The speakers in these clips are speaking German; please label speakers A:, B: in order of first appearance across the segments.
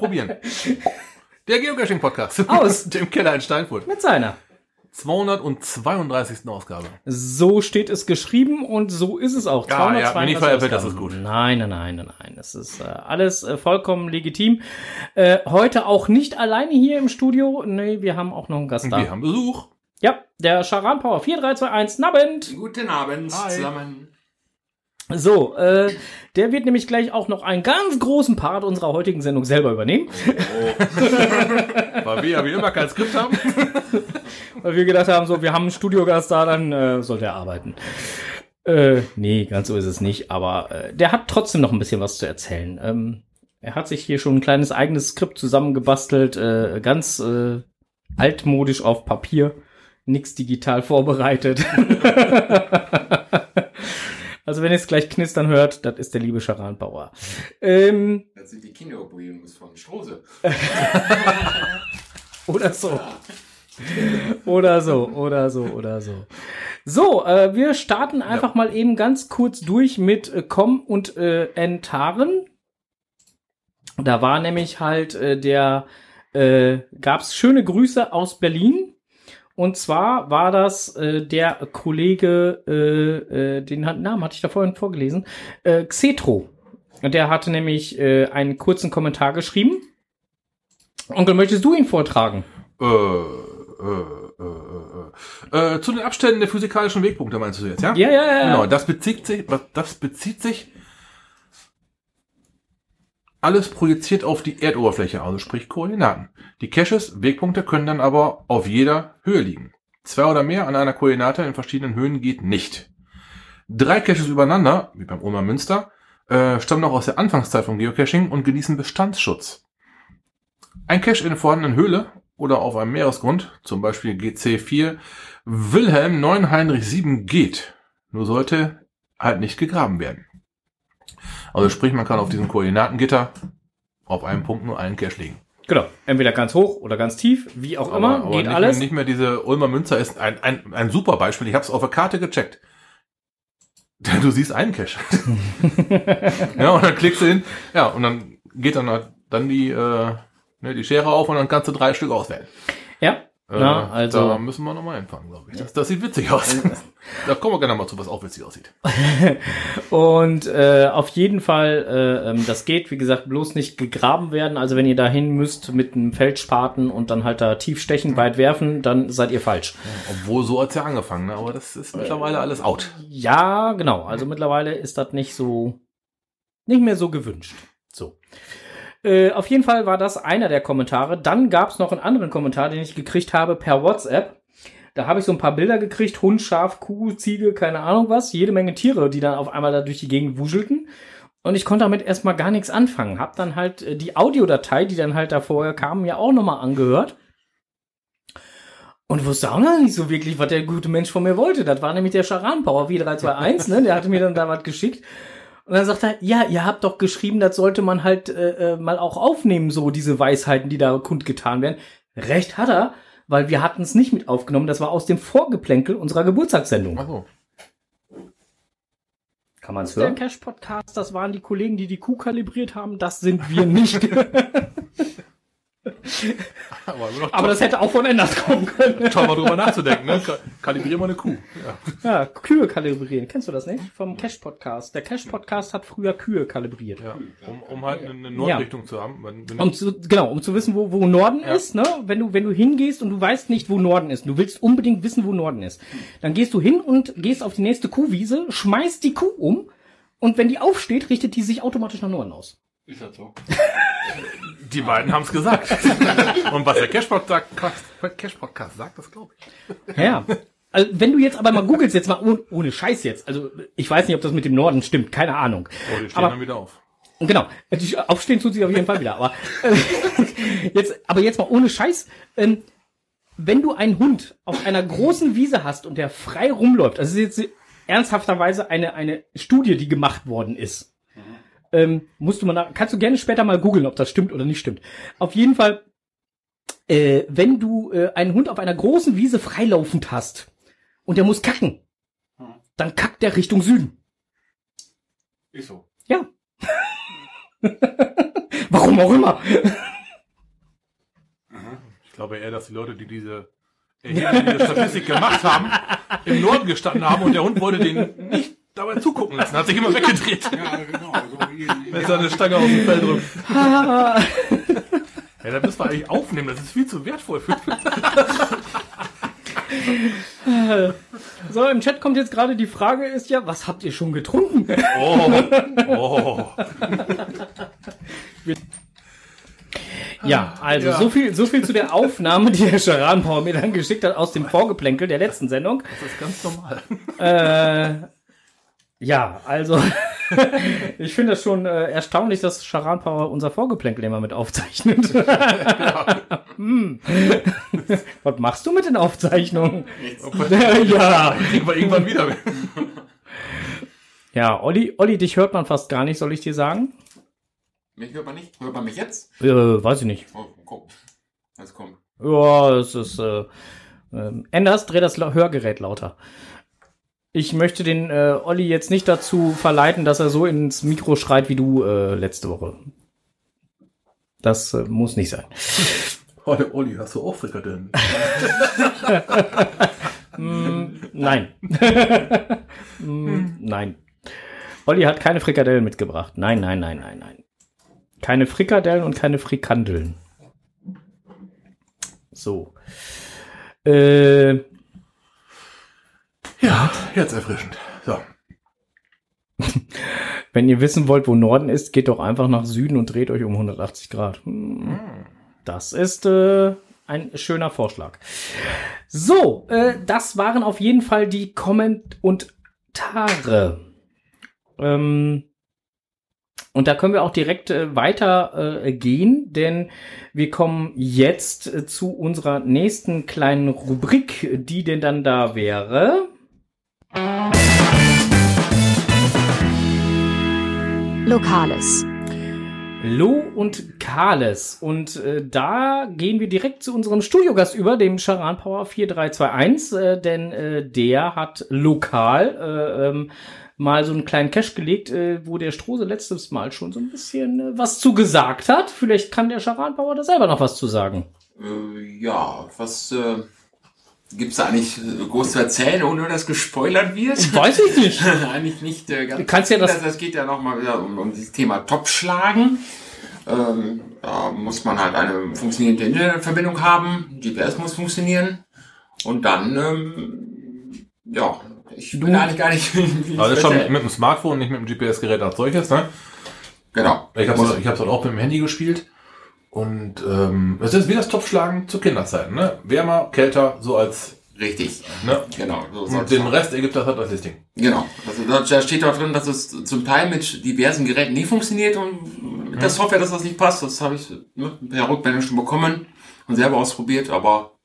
A: probieren. Der Geocaching-Podcast.
B: Aus.
A: dem Keller in Steinfurt.
B: Mit seiner.
A: 232. Ausgabe.
B: So steht es geschrieben und so ist es auch.
A: Ja, ja,
B: 232
A: wenn ich veräppelt, das ist gut.
B: Nein, nein, nein, nein, nein. Das ist äh, alles äh, vollkommen legitim. Äh, heute auch nicht alleine hier im Studio. Nee, wir haben auch noch einen Gast
A: Und
B: da.
A: wir haben Besuch.
B: Ja, der Charan Power 4321 Nabend.
C: Guten Abend
A: Hi.
C: zusammen.
B: So, äh, der wird nämlich gleich auch noch einen ganz großen Part unserer heutigen Sendung selber übernehmen,
A: Weil wir ja wie immer kein Skript haben.
B: weil wir gedacht haben, so, wir haben einen Studiogast da, dann äh, sollte er arbeiten. Äh, nee, ganz so ist es nicht, aber äh, der hat trotzdem noch ein bisschen was zu erzählen. Ähm, er hat sich hier schon ein kleines eigenes Skript zusammengebastelt, äh, ganz äh, altmodisch auf Papier, nix digital vorbereitet. also wenn ihr es gleich knistern hört, das ist der liebe Charan Bauer. Ähm,
C: Das sind die Kinderbuenos von Strose.
B: Oder so. Oder so, oder so, oder so. So, äh, wir starten einfach mal eben ganz kurz durch mit äh, Com und äh, Entaren. Da war nämlich halt äh, der, äh, gab's schöne Grüße aus Berlin. Und zwar war das äh, der Kollege, äh, äh, den hat, Namen hatte ich da vorhin vorgelesen, äh, Xetro. Der hatte nämlich äh, einen kurzen Kommentar geschrieben. Onkel, möchtest du ihn vortragen?
A: Äh, äh, äh, äh, äh, zu den Abständen der physikalischen Wegpunkte meinst du jetzt, ja?
B: Ja, ja, ja.
A: Genau, das bezieht sich, das bezieht sich alles projiziert auf die Erdoberfläche, also sprich Koordinaten. Die Caches, Wegpunkte können dann aber auf jeder Höhe liegen. Zwei oder mehr an einer Koordinate in verschiedenen Höhen geht nicht. Drei Caches übereinander, wie beim Ulmer Münster, äh, stammen noch aus der Anfangszeit vom Geocaching und genießen Bestandsschutz. Ein Cache in der vorhandenen Höhle oder auf einem Meeresgrund, zum Beispiel GC4 Wilhelm 9 Heinrich 7 geht, nur sollte halt nicht gegraben werden. Also sprich, man kann auf diesem Koordinatengitter auf einem Punkt nur einen Cache legen.
B: Genau. Entweder ganz hoch oder ganz tief, wie auch immer, geht
A: nicht
B: alles.
A: Mehr, nicht mehr diese Ulmer Münzer ist ein, ein, ein super Beispiel. Ich habe es auf der Karte gecheckt. Du siehst einen Cache. ja, und dann klickst du hin. Ja, und dann geht dann halt dann die, äh, ne, die Schere auf und dann kannst du drei Stück auswählen.
B: Ja.
A: Äh,
B: Na, also-
A: Da müssen wir nochmal hinfangen, glaube ich. Das, das sieht witzig aus. da kommen wir gerne mal zu, was auch witzig aussieht.
B: Und äh, auf jeden Fall, äh, ähm, das geht, wie gesagt, bloß nicht gegraben werden. Also wenn ihr dahin müsst mit einem Feldspaten und dann halt da tief stechen, weit werfen, dann seid ihr falsch.
A: Obwohl, so hat's ja angefangen, ne? aber das ist mittlerweile alles out.
B: Ja, genau. Also mittlerweile ist das nicht so, nicht mehr so gewünscht. So. Äh, auf jeden Fall war das einer der Kommentare. Dann gab es noch einen anderen Kommentar, den ich gekriegt habe per WhatsApp. Da habe ich so ein paar Bilder gekriegt, Hund, Schaf, Kuh, Ziege, keine Ahnung was, jede Menge Tiere, die dann auf einmal da durch die Gegend wuschelten. Und ich konnte damit erstmal gar nichts anfangen. Hab dann halt äh, die Audiodatei, die dann halt da vorher kam, mir auch nochmal angehört. Und wusste auch noch nicht so wirklich, was der gute Mensch von mir wollte. Das war nämlich der Charan Power V321, ne? Der hatte mir dann da was geschickt. Und dann sagt er, ja, ihr habt doch geschrieben, das sollte man halt äh, äh, mal auch aufnehmen, so diese Weisheiten, die da kundgetan werden. Recht hat er, weil wir hatten es nicht mit aufgenommen. Das war aus dem Vorgeplänkel unserer Geburtstagssendung.
A: Achso.
B: Kann man es hören? Der Cash-Podcast, das waren die Kollegen, die die Kuh kalibriert haben. Das sind wir nicht.
A: Aber,
B: Aber das hätte auch von Enders kommen können.
A: toll, mal drüber nachzudenken, ne? Ka- Kalibrier mal eine Kuh. Ja.
B: Ja, Kühe kalibrieren. Kennst du das nicht? Vom Cash-Podcast. Der Cash-Podcast hat früher Kühe kalibriert.
A: Ja, um, um halt eine Nordrichtung zu haben. Wenn, wenn
B: Um zu, genau, um zu wissen, wo, wo Norden
A: Ja.
B: ist, ne? Wenn du, wenn du hingehst und du weißt nicht, wo Norden ist, du willst unbedingt wissen, wo Norden ist, dann gehst du hin und gehst auf die nächste Kuhwiese, schmeißt die Kuh um und wenn die aufsteht, richtet die sich automatisch nach Norden aus.
C: Ist das so?
A: die beiden haben es gesagt. Und was der Cash-Podcast Cash -Podcast sagt, das glaube ich.
B: Ja. Also, wenn du jetzt aber mal googelst, jetzt mal ohne, ohne Scheiß jetzt, also ich weiß nicht, ob das mit dem Norden stimmt, keine Ahnung.
A: Oh, die stehen
B: Aber-
A: dann wieder auf.
B: Genau, die aufstehen tut sich auf jeden Fall wieder. Aber äh, jetzt, aber jetzt mal ohne Scheiß. Ähm, wenn du einen Hund auf einer großen Wiese hast und der frei rumläuft, also es ist jetzt ernsthafterweise eine eine Studie, die gemacht worden ist, ähm, musst du mal, nach, kannst du gerne später mal googeln, ob das stimmt oder nicht stimmt. Auf jeden Fall, äh, wenn du äh, einen Hund auf einer großen Wiese freilaufend hast und der muss kacken, dann kackt der Richtung Süden.
C: Ist so.
B: Ja. Warum auch immer.
A: Ich glaube eher, dass die Leute, die diese, Erhebung, diese Statistik gemacht haben, im Norden gestanden haben und der Hund wollte den nicht dabei zugucken lassen, hat sich immer weggedreht,
C: Ja, genau. So
A: wenn seine Stange aus dem Fell drückt. Ja, da müssen wir eigentlich aufnehmen, das ist viel zu wertvoll für
B: So, im Chat kommt jetzt gerade die Frage ist ja, was habt ihr schon getrunken?
A: Oh, oh.
B: Ja, also
A: Ja.
B: so viel so viel zu der Aufnahme, die der Charan Power mir dann geschickt hat aus dem Vorgeplänkel der letzten Sendung.
A: Das ist ganz normal.
B: Äh, ja, also ich finde das schon äh, erstaunlich, dass Charan Power unser Vorgeplänkel immer mit aufzeichnet. Hm. Was machst du mit den Aufzeichnungen? ja.
A: Wir irgendwann wieder.
B: Ja, Olli, Olli, dich hört man fast gar nicht, soll ich dir sagen?
C: mich hört man nicht. Hört man mich jetzt?
B: Äh, weiß ich nicht.
C: Oh, guck. Das kommt.
B: Ja, es ist. Äh, ähm, Anders, dreh das Hörgerät lauter. Ich möchte den äh, Olli jetzt nicht dazu verleiten, dass er so ins Mikro schreit wie du äh, letzte Woche. Das äh, muss nicht sein.
A: Heute, Olli, hast du auch Frikadellen?
B: Nein. Mm, nein. Olli hat keine Frikadellen mitgebracht. Nein, nein, nein, nein, nein. Keine Frikadellen und keine Frikandeln. So. Äh,
A: Ja, jetzt erfrischend. So.
B: Wenn ihr wissen wollt, wo Norden ist, geht doch einfach nach Süden und dreht euch um 180 Grad. Hm. Das ist äh, ein schöner Vorschlag. So, äh, das waren auf jeden Fall die Komment und Tare. Ähm, und da können wir auch direkt äh, weiter äh, denn wir kommen jetzt äh, zu unserer nächsten kleinen Rubrik, die denn dann da wäre.
D: Lokales.
B: Lo und Kales. Und äh, da gehen wir direkt zu unserem Studiogast über, dem Charan Power 4321, äh, denn äh, der hat lokal äh, ähm, mal so einen kleinen Cache gelegt, äh, wo der Strose letztes Mal schon so ein bisschen äh, was zu gesagt hat. Vielleicht kann der Charan Power da selber noch was zu sagen.
C: Äh, ja, was äh, gibt's da eigentlich äh, groß zu erzählen, ohne dass gespoilert wird?
B: Weiß ich nicht.
C: eigentlich nicht äh, ganz.
B: Du kannst ja das-
C: das geht ja nochmal wieder um, um das Thema Topfschlagen. Ähm, da muss man halt eine funktionierende Internetverbindung haben. GPS muss funktionieren. Und dann, ähm, ja, ich bin eigentlich gar nicht.
A: Also schon
C: erzähl-
A: mit dem Smartphone, nicht mit dem GPS-Gerät als solches, ne?
C: Genau.
A: Ich habe es ich hab's halt auch mit dem Handy gespielt. Und ähm, es ist wie das Topfschlagen zu Kinderzeiten, ne? Wärmer, kälter, so als,
C: Richtig.
A: ne?
C: Genau. So
A: Und den
C: sein.
A: Rest ergibt das halt als das Ding.
C: Genau. Also da, da steht auch drin, dass es zum Teil mit diversen Geräten nicht funktioniert und mit der Software, dass das nicht passt. Das habe ich ne, per Rückmeldung schon bekommen und selber ausprobiert, aber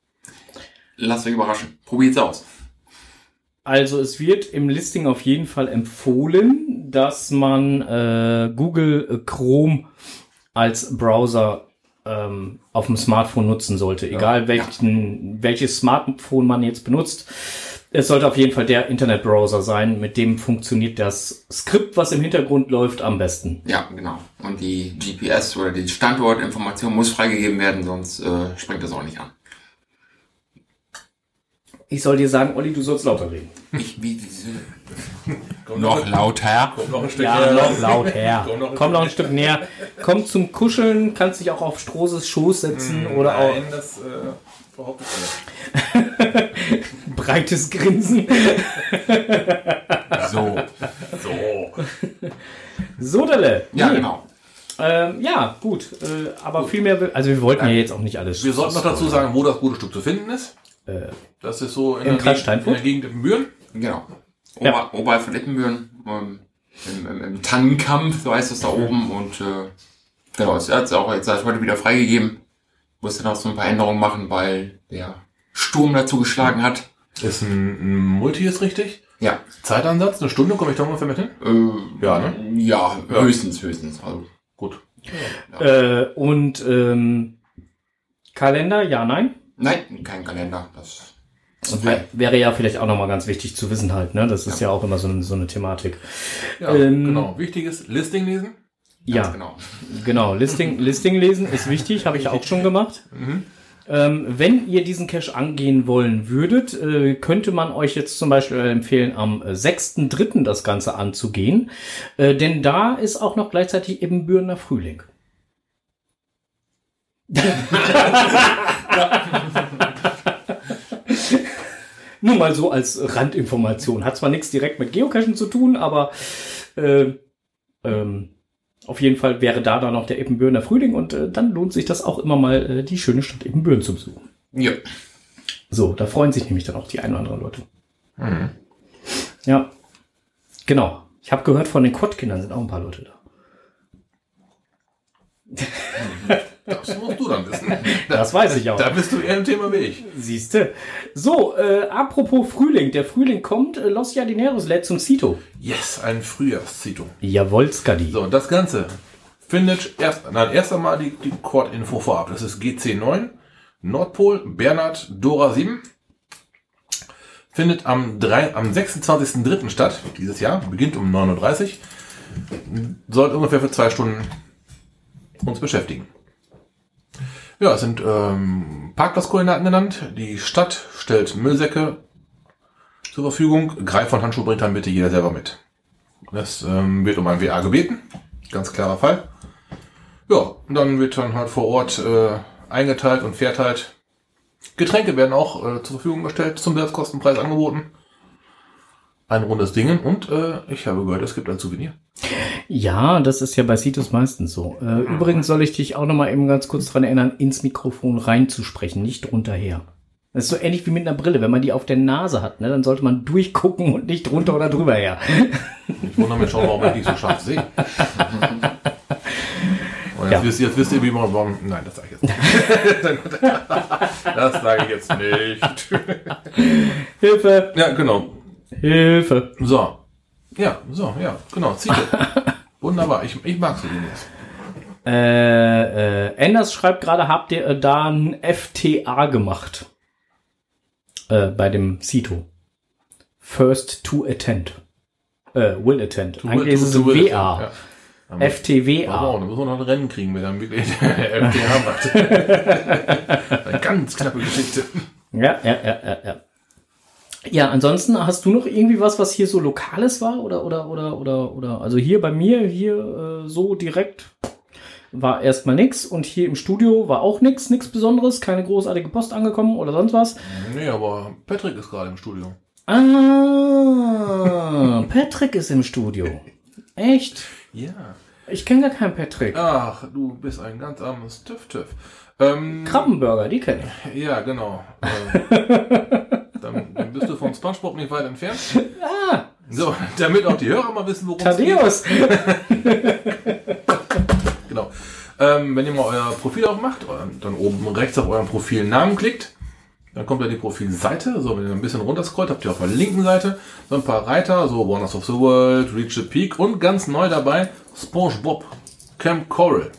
C: lasst euch überraschen. Probiert's aus.
B: Also es wird im Listing auf jeden Fall empfohlen, dass man äh, Google Chrome als Browser ähm, auf dem Smartphone nutzen sollte, egal welchen, welches Smartphone man jetzt benutzt. Es sollte auf jeden Fall der Internetbrowser sein, mit dem funktioniert das Skript, was im Hintergrund läuft, am besten.
C: Ja, genau. Und die GPS oder die Standortinformation muss freigegeben werden, sonst äh, springt das auch nicht an.
B: Ich soll dir sagen, Olli, du sollst lauter reden.
C: Ich wie diese noch lauter.
A: Kommt noch ein Stück
B: Ja,
A: näher.
B: noch laut her.
A: Komm noch ein
B: Komm noch ein Stück näher. Komm zum Kuscheln, kannst dich auch auf Stroses Schoß setzen oder auch
A: Nein, das äh, behaupte ich nicht.
B: breites Grinsen.
C: So.
A: So.
B: Sodele.
C: Ja,
B: Nee.
C: genau.
B: Ähm, ja, gut. Äh, aber viel mehr, also wir wollten ja jetzt auch nicht alles.
A: Wir sollten noch dazu sagen, wo das gute Stück zu finden ist.
B: Äh,
A: Das ist so in,
B: Im
A: der,
B: Kreis
A: Gegend, in der Gegend in Büren.
C: Genau.
B: Ja.
C: Ober, Oberhalb von Ippenbüren, ähm, im, im, im Tannenkamp, so heißt es da oben. Und äh, genau, es hat auch jetzt heute wieder freigegeben. Musste noch so ein paar Änderungen machen, weil der Sturm dazu geschlagen hat.
A: Ist ein, ein Multi, ist richtig.
C: Ja.
A: Zeitansatz, eine Stunde, komme ich da ungefähr mit hin?
C: Äh,
A: Ja, ne?
C: Ja,
A: Ja.
C: höchstens, höchstens. Also,
A: Gut.
B: äh, und ähm, Kalender, ja, nein.
C: Nein, kein Kalender. Das
B: wäre ja vielleicht auch nochmal ganz wichtig zu wissen halt, ne? Das ist ja, auch immer so, eine- so eine Thematik.
A: Ja,
B: Ähm,
A: genau. Wichtiges Listing lesen.
B: Ja,
C: Genau.
B: genau. Listing, Listing lesen ist wichtig, habe ich auch schon gemacht. Ähm, wenn ihr diesen Cache angehen wollen würdet, äh, könnte man euch jetzt zum Beispiel empfehlen, am äh, 6.3. das Ganze anzugehen. Äh, denn da ist auch noch gleichzeitig Ebenbürner Frühling. Nur mal so als Randinformation. Hat zwar nichts direkt mit Geocachen zu tun, aber äh, ähm, auf jeden Fall wäre da dann noch der Ebenbürner Frühling und äh, dann lohnt sich das auch immer mal, äh, die schöne Stadt Ebenbüren zu besuchen.
C: Ja.
B: So, da freuen sich nämlich dann auch die ein oder anderen Leute. Ja, genau. Ich habe gehört, von den Quad-Kindern sind auch ein paar Leute da.
A: Das musst du dann wissen.
B: Das weiß ich auch.
A: Da bist du eher im Thema wie ich.
B: Siehste. So, äh, apropos Frühling. Der Frühling kommt. Äh, Los Jardineros lädt zum Cito.
A: Yes, ein Frühjahrszito.
B: Jawohl, Skadi.
A: So, und das Ganze findet erst, nein, erst einmal die, die Chord-Info vorab. Das ist GC9, Nordpol, Bernhard, Dora 7. Findet am, am 26.03. statt, dieses Jahr, beginnt um 9.30 Uhr. Soll ungefähr für zwei Stunden uns beschäftigen. Ja, es sind ähm, Parkplatzkoordinaten genannt. Die Stadt stellt Müllsäcke zur Verfügung. Greif von Handschuh bringt dann bitte jeder selber mit. Das ähm, wird um ein WA gebeten. Ganz klarer Fall. Ja, und dann wird dann halt vor Ort äh, eingeteilt und verteilt. Getränke werden auch äh, zur Verfügung gestellt, zum Selbstkostenpreis angeboten. Ein rundes Dingen und äh, ich habe gehört, es gibt ein Souvenir.
B: Ja, das ist ja bei Citos meistens so. Äh, übrigens soll ich dich auch noch mal eben ganz kurz dran erinnern, ins Mikrofon reinzusprechen, nicht drunter her. Das ist so ähnlich wie mit einer Brille. Wenn man die auf der Nase hat, ne, dann sollte man durchgucken und nicht drunter oder drüber her.
A: Ich wundere mich schon, warum ich nicht so scharf sehe. Und jetzt,
B: Ja.
A: wisst ihr, jetzt wisst ihr, wie man warum. Nein, das sage ich jetzt nicht. das sage ich jetzt nicht.
B: Hilfe!
A: Ja, genau.
B: Hilfe!
A: So. Ja, so, ja, genau. Ziele. Wunderbar. Ich, ich mag so Dinos.
B: Äh, äh, Enders schreibt gerade, habt ihr äh, da ein FTA gemacht? Äh, bei dem Cito. First to attend. Äh, will attend. Eigentlich ist es ein WA.
A: Ja. Aber wow,
B: FTWA.
A: da müssen wir noch ein Rennen kriegen, wer dann wirklich FTA macht. Eine ganz knappe Geschichte.
B: Ja, ja, ja, ja, ja. Ja, ansonsten hast du noch irgendwie was, was hier so lokales war oder oder oder oder oder also hier bei mir hier äh, so direkt war erstmal nix und hier im Studio war auch nix, nix Besonderes, keine großartige Post angekommen oder sonst was.
A: Nee, aber Patrick ist gerade im Studio.
B: Ah, Patrick ist im Studio. Echt?
A: Ja.
B: Ich kenne gar keinen Patrick.
A: Ach, du bist ein ganz armes Tüff-Tüff. Ähm,
B: Krabbenburger, die kenne ich.
A: Ja, genau. Äh, dann bist du von Spongebob nicht weit entfernt.
B: Ah,
A: So, damit auch die Hörer mal wissen, worum es geht. Genau. Ähm, wenn ihr mal euer Profil aufmacht, dann oben rechts auf euren Profilnamen klickt, dann kommt ja die Profilseite. So, wenn ihr ein bisschen runterscrollt, habt ihr auf der linken Seite so ein paar Reiter, so Wonders of the World, Reach the Peak und ganz neu dabei SpongeBob Camp Coral.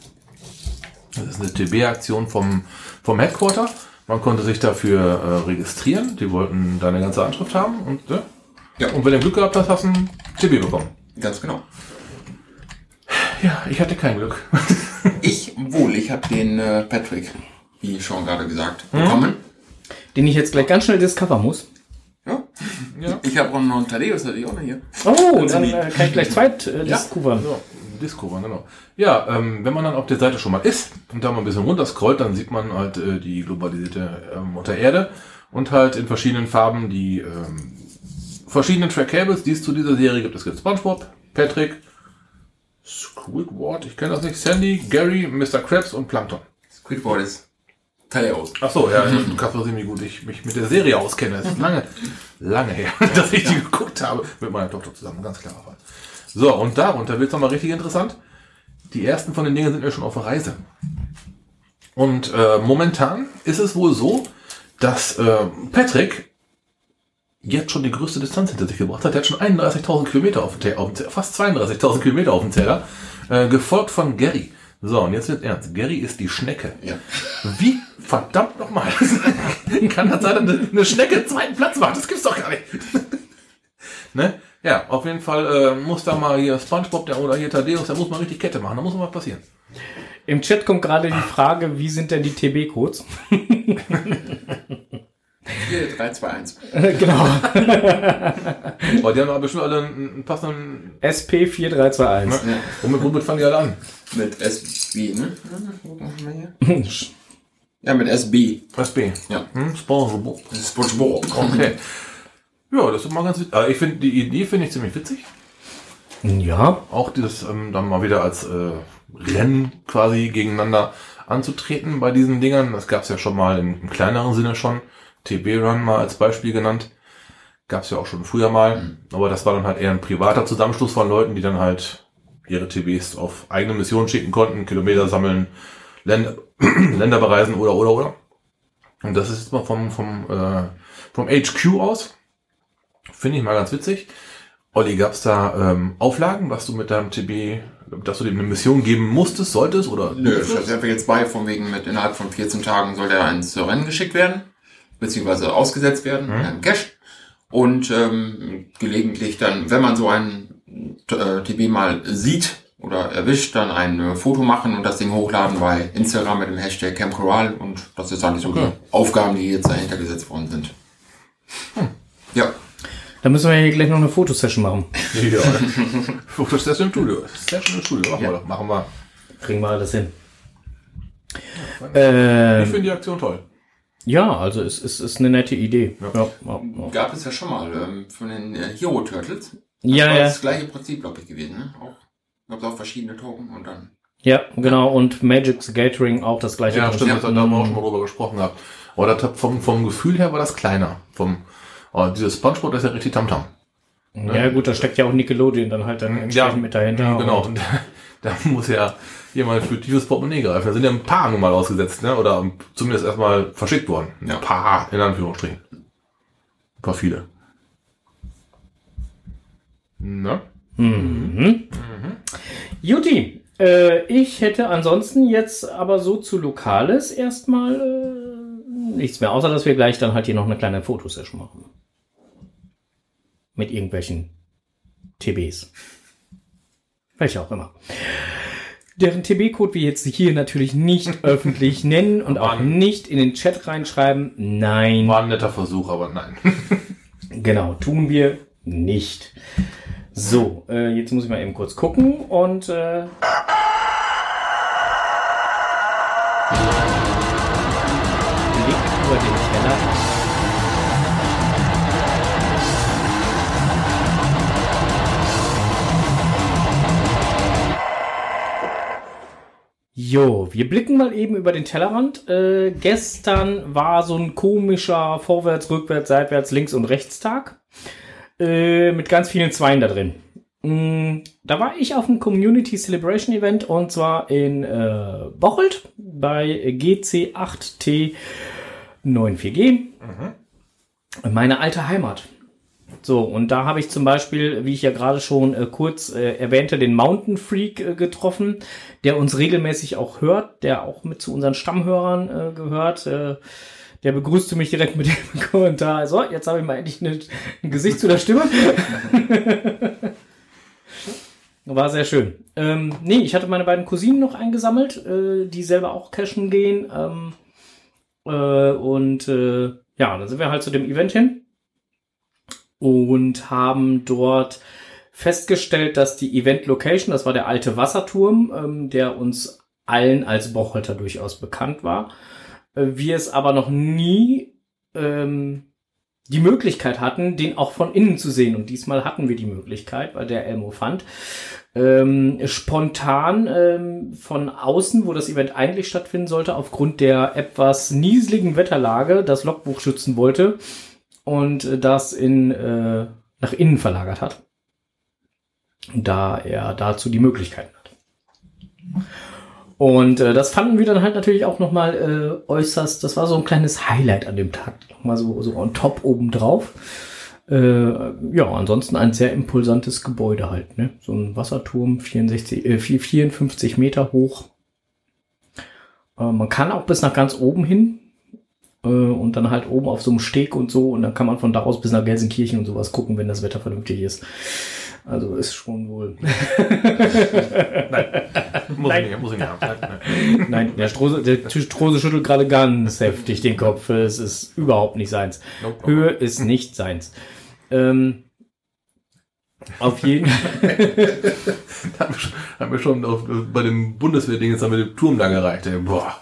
A: Das ist eine TB-Aktion vom, vom Headquarter. Man konnte sich dafür äh, registrieren. Die wollten deine ganze Anschrift haben und, äh,
C: Ja.
A: und wenn du Glück gehabt hast, hast du ein TB bekommen.
C: Ganz genau.
A: Ja, ich hatte kein Glück.
C: Ich wohl, ich habe den äh, Patrick, wie schon gerade gesagt,
A: Hm?
C: bekommen.
B: Den ich jetzt gleich ganz schnell discover muss.
C: Ja.
A: Ja.
C: Ich habe auch noch einen Thaddeus natürlich auch noch hier.
B: Oh,
C: Ganz
B: dann äh, kann ich gleich zweit äh, discovern.
A: So, Discover, genau. Ja, ähm, wenn man dann auf der Seite schon mal ist und da mal ein bisschen runterscrollt, dann sieht man halt äh, die globalisierte ähm, Mutter Erde und halt in verschiedenen Farben die ähm, verschiedenen Track-Cables, die es zu dieser Serie gibt. Es gibt SpongeBob, Patrick, Squidward, ich kenne das nicht, Sandy, Gary, Mr. Krabs und Plankton.
C: Squidward ist Thaddeus.
A: Ach so, ja, du kannst sehen, wie gut ich mich mit der Serie auskenne. Es ist lange, lange her, dass ich die geguckt habe mit meiner Tochter zusammen, ganz klarer Fall. So, und darunter wird es nochmal richtig interessant. Die ersten von den Dingen sind ja schon auf der Reise. Und äh, momentan ist es wohl so, dass äh, Patrick jetzt schon die größte Distanz hinter sich gebracht hat. Er hat schon 31.000 Kilometer auf dem Zähler, auf dem Zähler fast 32.000 Kilometer auf dem Zähler, äh, gefolgt von Gary. So, und jetzt wird ernst. Gary ist die Schnecke.
C: Ja.
A: Wie verdammt nochmal kann das sein, dass eine Schnecke zweiten Platz macht? Das gibt's doch gar nicht. ne? Ja, auf jeden Fall äh, muss da mal hier Spongebob der, oder hier Thaddeus, da muss man richtig Kette machen, da muss mal was passieren.
B: Im Chat kommt gerade die Frage, wie sind denn die TB-Codes?
C: 4, 3, 2, 1.
B: genau.
A: Aber die haben aber bestimmt alle einen, einen passenden.
B: SP4321.
A: Ne? Womit, womit fangen die alle an?
C: Mit SB, ne? Wo machen wir hier? Ja, mit SB.
A: SB.
C: Ja.
A: Hm? Spongebob.
C: SpongeBob.
A: Okay. Ja, das ist mal ganz witzig. Aber ich finde, die Idee finde ich ziemlich witzig.
B: Ja.
A: Auch dieses ähm, dann mal wieder als äh, Rennen quasi gegeneinander anzutreten bei diesen Dingern. Das gab es ja schon mal im, im kleineren Sinne schon. TB-Run mal als Beispiel genannt. Gab es ja auch schon früher mal. Aber das war dann halt eher ein privater Zusammenschluss von Leuten, die dann halt ihre TBs auf eigene Missionen schicken konnten, Kilometer sammeln, Länder, Länder bereisen oder oder oder. Und das ist jetzt mal vom, vom, äh, vom HQ aus. Finde ich mal ganz witzig. Olli, gab's da ähm, Auflagen, was du mit deinem TB, dass du dem eine Mission geben musstest, solltest oder?
C: Nö, das ist einfach jetzt bei, von wegen mit innerhalb von 14 Tagen soll der ins Rennen geschickt werden, beziehungsweise ausgesetzt werden, in einem Cache. Und ähm, gelegentlich dann, wenn man so einen äh, TB mal sieht oder erwischt, dann ein äh, Foto machen und das Ding hochladen bei Instagram mit dem Hashtag Camp Coral und das ist eigentlich so
A: Okay.
C: die Aufgaben, die jetzt dahinter gesetzt worden sind. Ja,
B: Da müssen wir hier gleich noch eine Fotosession machen.
A: Ja. Fotosession im Studio. Session im Studio. Machen
C: Ja.
A: wir doch. Machen wir.
B: Kriegen wir alles hin.
A: Ich
B: Äh,
A: finde die Aktion toll.
B: ja, also es, es ist eine nette Idee.
A: Ja.
B: Ja, ja, ja.
C: gab es ja schon mal ähm, von den äh, Hero Turtles. Das
B: Ja,
C: war
B: ja.
C: das gleiche Prinzip, glaube ich, gewesen. Ne? Auch, gab es auch verschiedene Token und dann.
B: ja, genau. Und Magic's Gathering auch das gleiche.
A: Ja,
B: Prinzip.
A: stimmt, das, da haben wir auch schon mal drüber gesprochen gehabt. Aber das, vom, vom Gefühl her war das kleiner. Vom, aber dieses Spongebob, das ist ja richtig Tamtam.
B: Ja, gut, da steckt ja auch Nickelodeon dann halt dann entsprechend mit dahinter.
A: Genau.
B: Und,
A: Und da muss ja jemand für tiefes Portemonnaie greifen. Da sind ja ein paar nun mal ausgesetzt, ne? Oder zumindest erstmal verschickt worden.
C: Ja.
A: Ein paar, in Anführungsstrichen. Ein paar viele. Ne?
B: mhm. Juti, äh, ich hätte ansonsten jetzt aber so zu Lokales erstmal äh, nichts mehr, außer dass wir gleich dann halt hier noch eine kleine Fotosession machen. Mit irgendwelchen TBs. Welche auch immer. Deren TB-Code wir jetzt hier natürlich nicht öffentlich nennen und auch nicht in den Chat reinschreiben. Nein.
A: War ein netter Versuch, aber nein.
B: Genau, tun wir nicht. So, äh, jetzt muss ich mal eben kurz gucken und äh, Blick über den Teller. Jo, wir blicken mal eben über den Tellerrand. Äh, gestern war so ein komischer Vorwärts, Rückwärts, Seitwärts, Links- und Rechtstag äh, mit ganz vielen Zweien da drin. Mm, Da war ich auf einem Community Celebration Event und zwar in äh, Bocholt bei GC8T94G. Meine alte Heimat. So, und da habe ich zum Beispiel, wie ich ja gerade schon äh, kurz äh, erwähnte, den Mountain Freak äh, getroffen, der uns regelmäßig auch hört, der auch mit zu unseren Stammhörern äh, gehört. Äh, der begrüßte mich direkt mit dem Kommentar. So, jetzt habe ich mal endlich eine, ein Gesicht zu der Stimme. War sehr schön. Ähm, nee, ich hatte meine beiden Cousinen noch eingesammelt, äh, die selber auch cashen gehen. Ähm, äh, und ja, dann sind wir halt zu dem Event hin und haben dort festgestellt, dass die Event Location, das war der alte Wasserturm, ähm, der uns allen als Bocholter durchaus bekannt war, äh, wir es aber noch nie ähm, die Möglichkeit hatten, den auch von innen zu sehen. Und diesmal hatten wir die Möglichkeit, weil der Elmo fand, ähm, spontan ähm, von außen, wo das Event eigentlich stattfinden sollte, aufgrund der etwas nieseligen Wetterlage das Logbuch schützen wollte und das in äh, nach innen verlagert hat, da er dazu die Möglichkeiten hat. Und äh, das fanden wir dann halt natürlich auch nochmal äh, äußerst, das war so ein kleines Highlight an dem Tag, nochmal so, so on top obendrauf. Äh, ja, ansonsten ein sehr impulsantes Gebäude halt, ne? So ein Wasserturm, 64, äh, 54 Meter hoch. Äh, man kann auch bis nach ganz oben hin. Äh, und dann halt oben auf so einem Steg und so. Und dann kann man von da aus bis nach Gelsenkirchen und sowas gucken, wenn das Wetter vernünftig ist. Also ist schon wohl.
A: Nein, muss
B: Nein.
A: ich nicht, muss ich nicht haben. Nein.
B: Nein, der Strose, der Strose schüttelt gerade ganz heftig den Kopf. Es ist überhaupt nicht seins.
A: Nope.
B: Höhe ist nicht seins. Ähm, auf jeden
A: schon, hat mir schon auf, bei dem Bundeswehrding jetzt mit dem Turm da gereicht. Ey. Boah.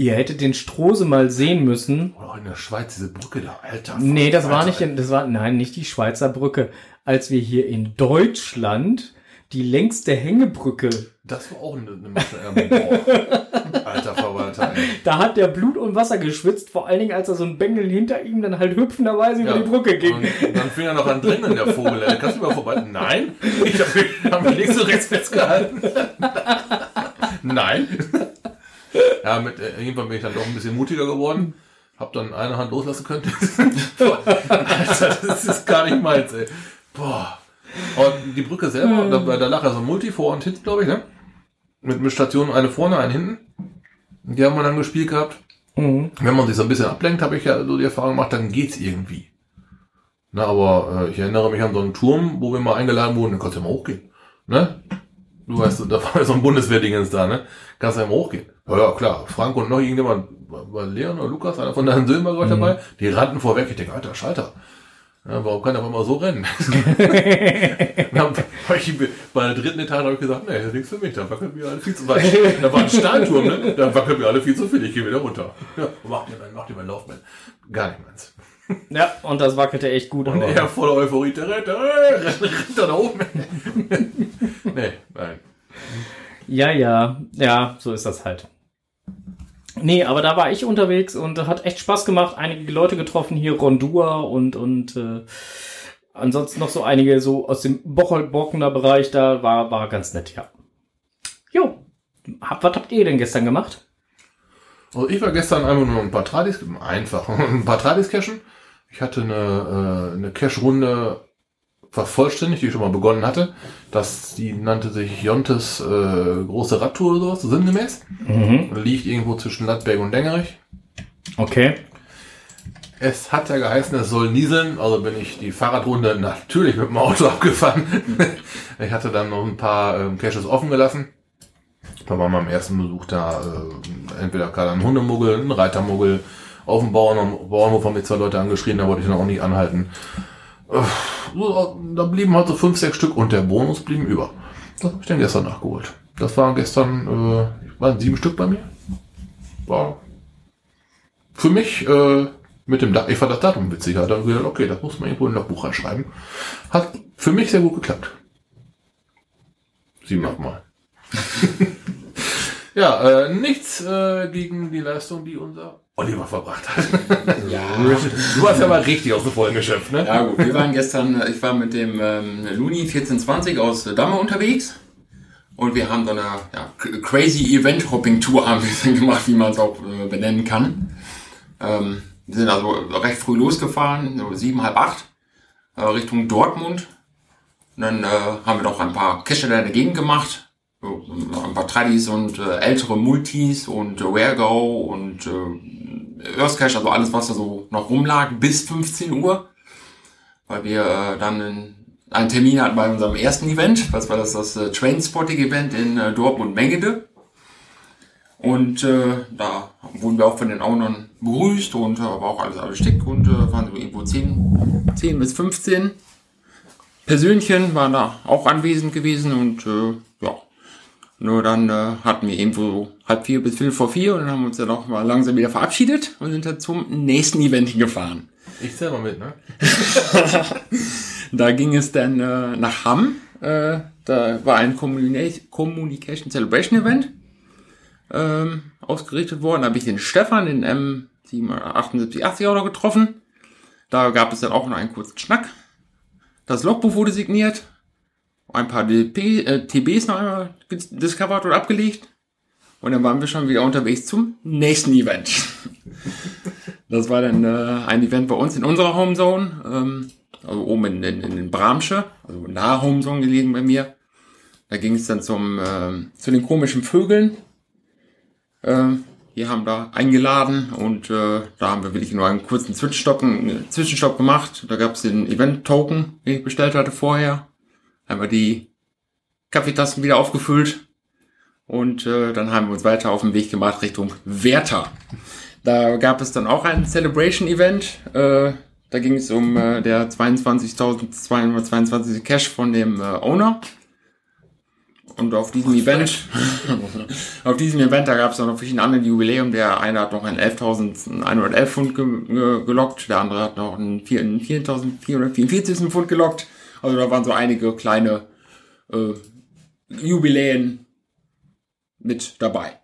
B: Ihr hättet den Strose mal sehen müssen.
A: Oder auch in der Schweiz, diese Brücke da, Alter.
B: Nee, das war
A: Alter,
B: nicht, in, das war, nein, nicht die Schweizer Brücke. Als wir hier in Deutschland die längste Hängebrücke,
A: Das war auch eine, eine Masche. Ähm. Alter Verwalter, ey.
B: da hat der Blut und Wasser geschwitzt, vor allen Dingen, als er so ein Bengel hinter ihm dann halt hüpfenderweise über
A: Ja.
B: die Brücke ging.
A: Und dann fing er noch an drinnen, der Vogel. Ey. Kannst du mal vorbei? Nein. Ich habe hab mich links und rechts festgehalten. Nein. Ja, mit, äh, irgendwann bin ich dann doch ein bisschen mutiger geworden. Hab dann eine Hand loslassen können. Alter, das ist gar nicht meins, ey. Boah. Und die Brücke selber, da, da lag ja so ein Multi vor und hinten, glaube ich, ne? Mit, mit Stationen, eine vorne, eine hinten. Die haben wir dann gespielt gehabt.
B: Mhm.
A: Wenn man sich so ein bisschen ablenkt, habe ich ja so die Erfahrung gemacht, dann geht's irgendwie. Na, aber äh, ich erinnere mich an so einen Turm, wo wir mal eingeladen wurden, da kannst du ja mal hochgehen. Ne? Du weißt, da war ja so ein Bundeswehrdingens da, ne? Kannst du ja mal hochgehen. Ja, ja, klar. Frank und noch irgendjemand, war Leon oder Lukas, einer von deinen Söhnen war gleich dabei, die rannten vorweg. Ich denke, alter Schalter. Ja, warum kann er immer so rennen? Dann hab ich, bei der dritten Etage habe ich gesagt, nee, das ist nichts für mich, da wackeln wir alle viel zu weit. Da war ein Stahlturm, ne? Da wackeln wir alle viel zu viel, ich gehe wieder runter. Ja, mach dir mein, mach dir mein Laufband. Gar nicht meins.
B: Ja, und das wackelte echt gut.
A: Und er voller Euphorie, der rennt, rennt da oben. nee, nein.
B: Ja, ja, ja, so ist das halt. Nee, aber da war ich unterwegs und hat echt Spaß gemacht. Einige Leute getroffen hier, Rondua und, und äh, ansonsten noch so einige so aus dem Bocholt-Borkener Bereich. Da war, war ganz nett, ja. Jo, hab, was habt ihr denn gestern gemacht?
A: Also ich war gestern einfach nur ein paar Tradis, einfach, ein paar Tradis cashen. Ich hatte eine, äh, eine Cash-Runde vervollständigt, die ich schon mal begonnen hatte. Das, die nannte sich Jontes äh, große Radtour oder sowas, sinngemäß.
B: Mhm.
A: Liegt irgendwo zwischen Lattberg und Dengerich.
B: Okay.
A: Es hat ja geheißen, es soll nieseln, also bin ich die Fahrradrunde natürlich mit dem Auto abgefahren. ich hatte dann noch ein paar ähm, Caches offen gelassen. Da war beim ersten Besuch da äh, entweder gerade ein Hundemuggel, ein Reitermuggel, auf dem Bauern, Bauernhof haben mich zwei Leute angeschrien, da wollte ich dann auch nicht anhalten. So, da blieben halt so fünf, sechs Stück und der Bonus blieben über. Das habe ich dann gestern nachgeholt. Das waren gestern, äh, waren sieben Stück bei mir. War für mich äh, mit dem Datum, ich fand das Datum witzig, hat dann gesagt, okay, das muss man irgendwo in das Buch reinschreiben. Hat für mich sehr gut geklappt. Sieben, Mal. ja, äh, nichts äh, gegen die Leistung, die unser Oliver verbracht hat.
C: Ja.
A: Du warst ja mal richtig aus dem vollen Geschäft, ne?
C: Ja gut, wir waren gestern, ich war mit dem ähm, Luni 1420 aus äh, Damme unterwegs und wir haben so eine ja, crazy Event-Hopping-Tour haben wir gemacht, wie man es auch äh, benennen kann. Ähm, wir sind also recht früh losgefahren, so sieben, halb acht, äh, Richtung Dortmund. Und dann äh, haben wir doch ein paar da in der Gegend gemacht. So, ein paar Tradis und äh, ältere Multis und äh, Weargo und äh, Earth Cache, also alles, was da so noch rumlag, bis 15 Uhr. Weil wir äh, dann in, einen Termin hatten bei unserem ersten Event. Was war das? Das äh, Trainspotting-Event in äh, Dortmund-Mengede. Und äh, da wurden wir auch von den Ownern begrüßt und äh, war auch alles, alles schick und äh, waren so irgendwo 10, 10 bis 15 Persönchen waren da auch anwesend gewesen und äh, nur dann äh, hatten wir irgendwo halb vier bis fünf vor vier und dann haben wir uns dann auch mal langsam wieder verabschiedet und sind dann zum nächsten Event gefahren.
A: Ich zähl mal mit, ne?
C: Da ging es dann äh, nach Hamm. Äh, da war ein Communi- Communication Celebration Event ähm, ausgerichtet worden. Da habe ich den Stefan, den M7880 auch noch getroffen. Da gab es dann auch noch einen kurzen Schnack. Das Logbuch wurde signiert. Ein paar DP, äh, TBs noch einmal discovered und abgelegt. Und dann waren wir schon wieder unterwegs zum nächsten Event. Das war dann äh, ein Event bei uns in unserer Homezone. Ähm, also oben in, in, in den Bramsche, also nahe Homezone gelegen bei mir. Da ging es dann zum, ähm, zu den komischen Vögeln. Ähm, die haben da eingeladen und äh, da haben wir wirklich nur einen kurzen Zwischenstopp, einen Zwischenstopp gemacht. Da gab es den Event-Token, den ich bestellt hatte vorher. Haben wir die Kaffeetassen wieder aufgefüllt und äh, dann haben wir uns weiter auf den Weg gemacht Richtung Werther. Da gab es dann auch ein Celebration-Event. Äh, da ging es um äh, der 22.222 Cash von dem äh, Owner. Und auf diesem Event, auf diesem Event, da gab es auch noch verschiedene andere Jubiläum. Der eine hat noch ein 11.111 Pfund ge ge gelockt, der andere hat noch einen 4.444 Pfund gelockt. Also da waren so einige kleine äh, Jubiläen mit dabei.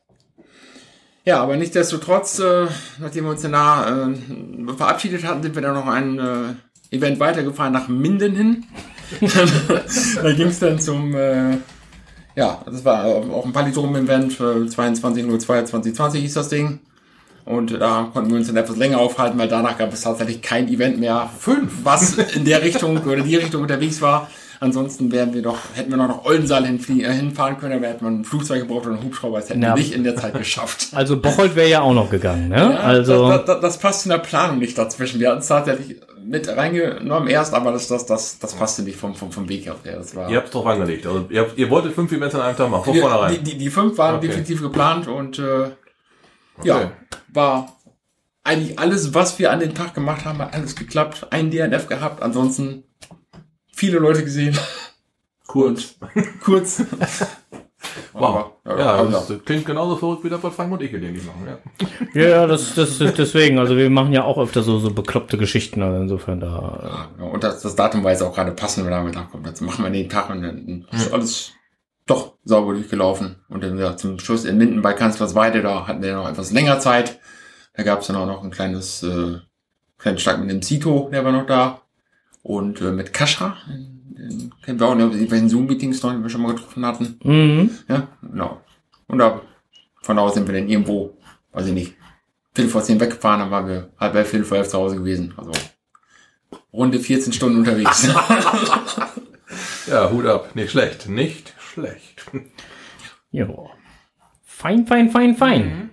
C: Ja, aber nichtsdestotrotz, äh, nachdem wir uns danach äh, verabschiedet hatten, sind wir dann noch ein äh, Event weitergefahren nach Minden hin. da ging es dann zum, äh, ja, das war auch ein Palindrom-Event, äh, 22.02, 2020 hieß das Ding. Und da konnten wir uns dann etwas länger aufhalten, weil danach gab es tatsächlich kein Event mehr,
A: Fünf.
C: was in der Richtung oder die Richtung unterwegs war. Ansonsten wären wir doch, hätten wir noch nach Oldensaal äh, hinfahren können, aber hätten wir ein Flugzeug gebraucht oder einen Hubschrauber, das hätten
B: Ja.
C: wir nicht in der Zeit geschafft.
B: Also Bocholt wäre ja auch noch gegangen, ne?
C: Ja,
B: also
C: das, das, das passt in der Planung nicht dazwischen. Wir hatten es tatsächlich mit reingenommen erst, aber das, das, das, das passte nicht vom, vom, vom Weg her. Das war
A: Ihr habt es drauf angelegt. Also ihr, habt, ihr wolltet fünf Events an einem Tag machen, von
C: die,
A: vornherein.
C: die, die, die fünf waren
A: Okay.
C: definitiv geplant und äh,
A: Okay.
C: ja, war eigentlich alles, was wir an den Tag gemacht haben, hat alles geklappt. Ein DNF gehabt, ansonsten viele Leute gesehen.
A: Kurz.
C: Kurz.
A: Wow.
C: Aber,
A: Ja,
C: also,
A: das klingt genauso verrückt wie das, was Frank und ich gelegentlich machen. Ja.
B: ja, ja, das, das ist deswegen. Also wir machen ja auch öfter so so bekloppte Geschichten. Also insofern da.
C: Ja, und das, das Datum war jetzt auch gerade passend, wenn wir damit nachkommen. Jetzt machen wir den Tag und dann ist alles doch sauber durchgelaufen. Und dann ja, zum Schluss in Minden bei Kanzlersweide, da hatten wir noch etwas länger Zeit. Da gab es dann auch noch ein kleines, äh, kleinen Schlag mit dem Zito, der war noch da. Und äh, mit Kascha, den kennen wir auch, ne, bei den Zoom-Meetings noch, die wir schon mal getroffen hatten.
B: Mhm.
C: Ja, genau. Und da, von da aus sind wir dann irgendwo, weiß ich nicht, Viertel vor zehn weggefahren, dann waren wir halb elf, Viertel vor elf zu Hause gewesen. Also runde 14 Stunden unterwegs.
A: ja, Hut ab. Nicht schlecht. Nicht schlecht.
B: Ja. Fein, fein, fein, fein.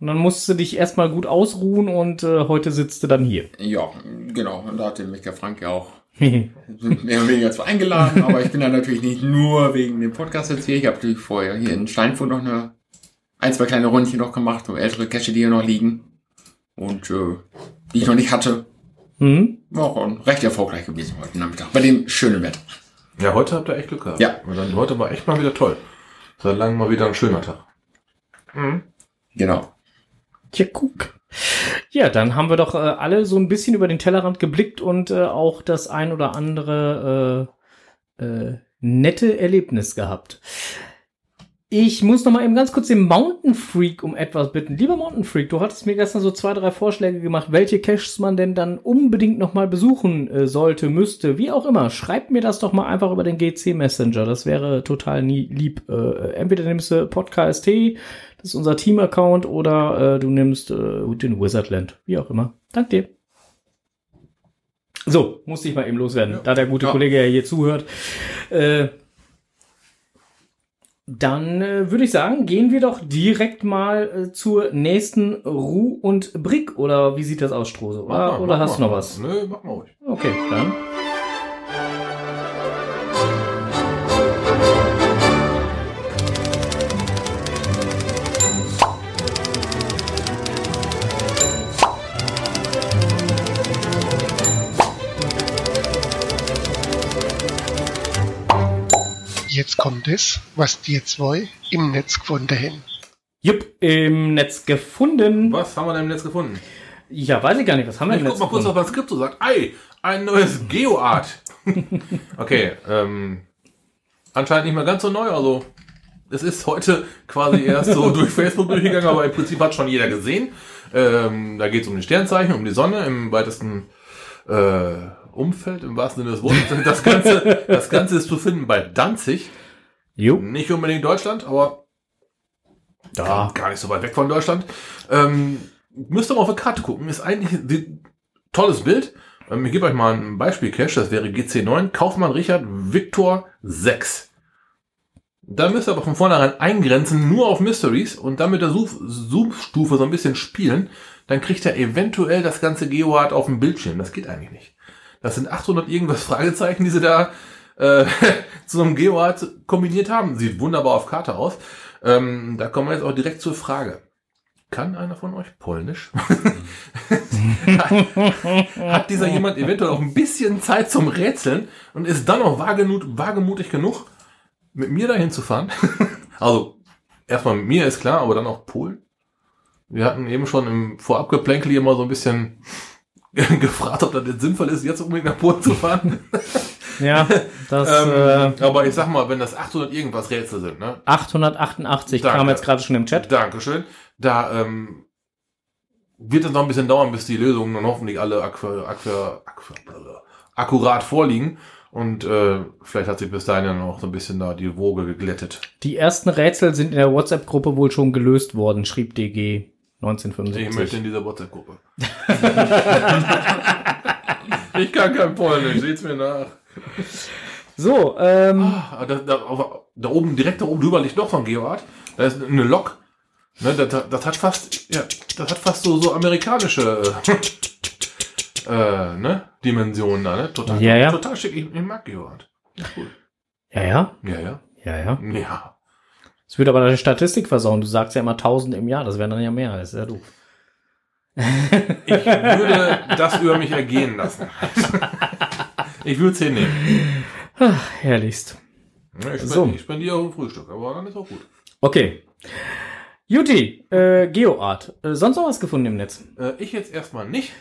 B: Und dann musst du dich erstmal gut ausruhen und äh, heute sitzt du dann hier.
C: ja, genau. Und da hatte mich der Frank ja auch mehr oder weniger zwar eingeladen, aber ich bin da natürlich nicht nur wegen dem Podcast jetzt hier. Ich habe natürlich vorher hier in Steinfurt noch eine, ein, zwei kleine Rundchen noch gemacht, so ältere Cache, die hier noch liegen. Und äh, die ich noch nicht hatte.
B: mhm.
C: War auch recht erfolgreich gewesen heute Nachmittag. Bei dem schönen Wetter.
A: Ja, heute habt ihr echt Glück gehabt.
C: Ja.
A: Und dann, heute war echt mal wieder toll. Seit langem mal wieder ein schöner Tag.
C: Genau.
B: Ja, guck. Ja, dann haben wir doch äh, alle so ein bisschen über den Tellerrand geblickt und äh, auch das ein oder andere äh, äh, nette Erlebnis gehabt. Ich muss noch mal eben ganz kurz den Mountain Freak um etwas bitten. Lieber Mountain Freak, du hattest mir gestern so zwei, drei Vorschläge gemacht, welche Caches man denn dann unbedingt noch mal besuchen äh, sollte, müsste, wie auch immer. Schreib mir das doch mal einfach über den GC Messenger. Das wäre total nie lieb. Äh, entweder nimmst du Podcast das ist unser Team-Account, oder äh, du nimmst äh, den Wizardland, wie auch immer. Dank dir. So, musste ich mal eben loswerden, da der gute
C: Ja.
B: Kollege ja hier zuhört. Äh, dann äh, würde ich sagen, gehen wir doch direkt mal äh, zur nächsten Ruh und Brick. Oder wie sieht das aus, Strose? Oder,
A: mal,
B: oder hast du
A: mal.
B: noch was?
A: Nö, mach mal ruhig.
B: Okay, dann.
E: Jetzt kommt es, was die zwei im Netz gefunden haben.
B: Jupp, im Netz gefunden.
A: Was haben wir denn im Netz gefunden?
B: Ja, weiß ich gar nicht. Was haben wir
A: Ich
B: im
A: guck
B: Netz
A: mal kurz, was
B: gefunden?
A: mein Skript so sagt. Ei, ein neues Geoart. okay, ähm, anscheinend nicht mehr ganz so neu, also es ist heute quasi erst so durch Facebook durchgegangen, aber im Prinzip hat schon jeder gesehen. Ähm, da geht es um die Sternzeichen, um die Sonne im weitesten äh, Umfeld, im wahrsten Sinne des Wortes. Das Ganze, das Ganze ist zu finden bei Danzig.
B: Jupp,
A: Nicht unbedingt Deutschland, aber
B: da.
A: gar nicht so weit weg von Deutschland. Ähm, müsst ihr mal auf eine Karte gucken. Ist eigentlich ein tolles Bild. Ähm, ich gebe euch mal ein Beispiel Cache. Das wäre GC9. Kaufmann Richard Victor 6. Da müsst ihr aber von vornherein eingrenzen, nur auf Mysteries und dann mit der Suchstufe so ein bisschen spielen. Dann kriegt er eventuell das ganze Geoart auf dem Bildschirm. Das geht eigentlich nicht. Das sind 800 irgendwas Fragezeichen, die sie da äh, zu einem Geoart kombiniert haben. Sieht wunderbar auf Karte aus. Ähm, da kommen wir jetzt auch direkt zur Frage. Kann einer von euch Polnisch? Hat dieser jemand eventuell auch ein bisschen Zeit zum Rätseln und ist dann auch wagemut, wagemutig genug, mit mir dahin zu fahren? also, erstmal mit mir ist klar, aber dann auch Polen. Wir hatten eben schon im Vorabgeplänkel hier mal so ein bisschen gefragt, ob das jetzt sinnvoll ist, jetzt unbedingt nach Polen zu fahren.
B: Ja, das
A: ähm,
B: äh,
A: aber ich sag mal, wenn das 800 irgendwas Rätsel sind, ne?
B: 888
A: Danke.
B: kam jetzt gerade schon im Chat.
A: Dankeschön. Da ähm, wird es noch ein bisschen dauern, bis die Lösungen dann hoffentlich alle akku akku akku akkurat vorliegen. Und äh, vielleicht hat sich bis dahin dann auch so ein bisschen da die Woge geglättet.
B: Die ersten Rätsel sind in der WhatsApp-Gruppe wohl schon gelöst worden, schrieb DG
A: Ich möchte
B: 1975.
A: in dieser WhatsApp-Gruppe. ich kann kein Polnisch, seht's mir nach.
B: So, ähm,
A: Ah, da, da, auf- da oben, direkt da oben drüber liegt noch so ein Geoart. Da ist eine Lok. Ne, das, das hat fast, ja, das hat fast so, so amerikanische äh, äh, ne, Dimensionen da, ne? Total,
B: Ja, ja.
A: total schick. Ich, ich mag Geoart. Ja, cool.
B: ja, ja,
A: Ja, ja.
B: ja, ja.
A: Ja.
B: Es wird aber deine Statistik versauen. Du sagst ja immer 1000 im Jahr, das wären dann ja mehr. Das ist ja doof.
A: Ich würde das über mich ergehen lassen. Ich würde es hinnehmen.
B: Herrlichst.
A: Ja, Ich,
B: so.
A: ich spendiere auch ein Frühstück, aber dann ist auch gut.
B: Okay. Juti, äh, Geoart. Äh, sonst noch was gefunden im Netz?
A: Äh, ich jetzt erstmal nicht.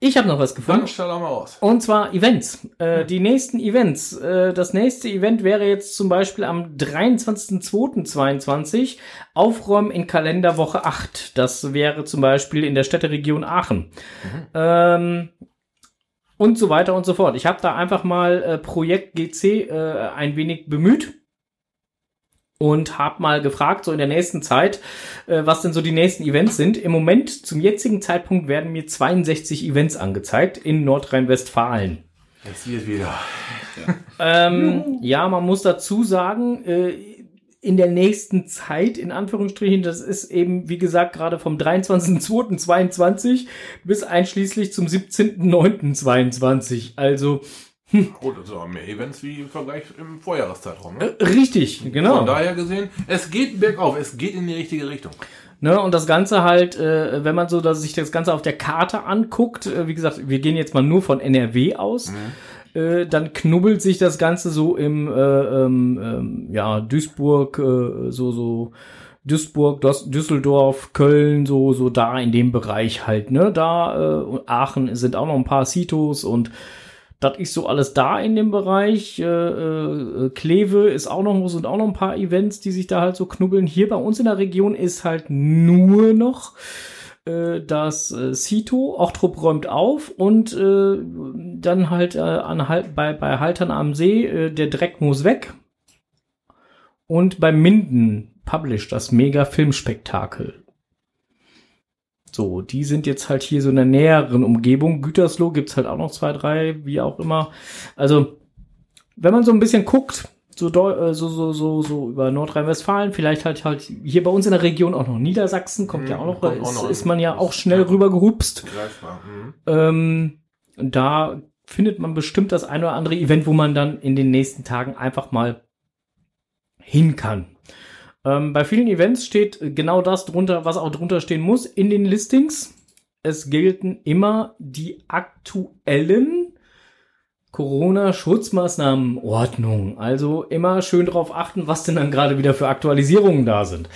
B: Ich habe noch was gefunden.
A: Dann stell doch mal aus.
B: Und zwar Events. Äh, die nächsten Events. Äh, das nächste Event wäre jetzt zum Beispiel am 23.02.22 Aufräumen in Kalenderwoche 8. Das wäre zum Beispiel in der Städteregion Aachen. Ähm, und so weiter und so fort. Ich habe da einfach mal äh, Projekt GC äh, ein wenig bemüht und habe mal gefragt, so in der nächsten Zeit, äh, was denn so die nächsten Events sind. Im Moment, zum jetzigen Zeitpunkt, werden mir 62 Events angezeigt in Nordrhein-Westfalen.
A: Jetzt hier wieder.
B: Ähm, ja, man muss dazu sagen, äh, in der nächsten Zeit, in Anführungsstrichen, das ist eben, wie gesagt, gerade vom 23.02.22 bis einschließlich zum 17.09.22. Also,
A: Gut, das aber mehr Events wie im Vergleich im Vorjahreszeitraum. Ne?
B: äh, richtig, genau.
A: Von daher gesehen, es geht bergauf, es geht in die richtige Richtung.
B: Ne, und das Ganze halt, äh, wenn man so dass sich das Ganze auf der Karte anguckt, äh, wie gesagt, wir gehen jetzt mal nur von NRW aus, äh, dann knubbelt sich das Ganze so im äh, ähm, ähm, ja, Duisburg, äh, so, so Duisburg, Düsseldorf, Köln, so, so da in dem Bereich halt, ne? Da, äh, und Aachen sind auch noch ein paar Citos und das ist so alles da in dem Bereich. Äh, äh, Kleve ist auch noch, sind auch noch ein paar Events, die sich da halt so knubbeln. Hier bei uns in der Region ist halt nur noch äh, das äh, Cito, Ochtrup räumt auf und äh, dann halt äh, an, Hal- bei, bei Haltern am See, äh, der Dreck muss weg. Und bei Minden published das mega Filmspektakel. So, die sind jetzt halt hier so in der näheren Umgebung. Gütersloh gibt's halt auch noch zwei, drei, wie auch immer. Also, wenn man so ein bisschen guckt, so, äh, so, so, so, so über Nordrhein-Westfalen, vielleicht halt halt hier bei uns in der Region auch noch Niedersachsen, kommt ja
A: Mhm,
B: auch noch,
A: kommt auch
B: ist,
A: noch.
B: ist man ja auch
A: Ist-
B: schnell
A: ja.
B: rüber gehupst.
A: Greifbar. Mhm.
B: Ähm, da findet man bestimmt das ein oder andere Event, wo man dann in den nächsten Tagen einfach mal hin kann. Ähm, bei vielen Events steht genau das drunter, was auch drunter stehen muss in den Listings. Es gelten immer die aktuellen Corona-Schutzmaßnahmenordnung. Also immer schön drauf achten, was denn dann gerade wieder für Aktualisierungen da sind.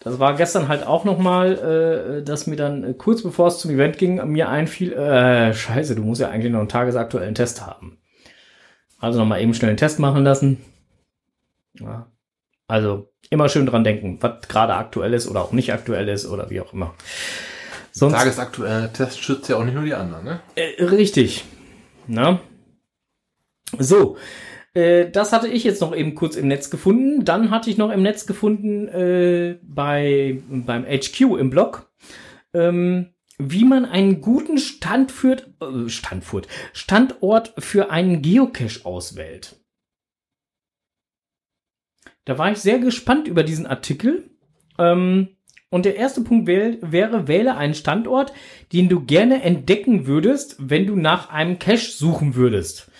B: Das war gestern halt auch nochmal, äh, dass mir dann äh, kurz bevor es zum Event ging, mir einfiel, äh, scheiße, du musst ja eigentlich noch einen tagesaktuellen Test haben. Also nochmal eben schnell einen Test machen lassen. Ja. Also immer schön dran denken, was gerade aktuell ist oder auch nicht aktuell ist oder wie auch immer. Sonst,
A: Tagesaktueller Test schützt ja auch nicht nur die anderen, ne?
B: äh, richtig. Na? So. Äh, das hatte ich jetzt noch eben kurz im Netz gefunden. Dann hatte ich noch im Netz gefunden äh, bei, beim HQ im Blog, ähm, wie man einen guten Stand führt, äh, Standfurt, Standort für einen Geocache auswählt. Da war ich sehr gespannt über diesen Artikel. Ähm, und der erste Punkt wäl wäre, wähle einen Standort, den du gerne entdecken würdest, wenn du nach einem Cache suchen würdest.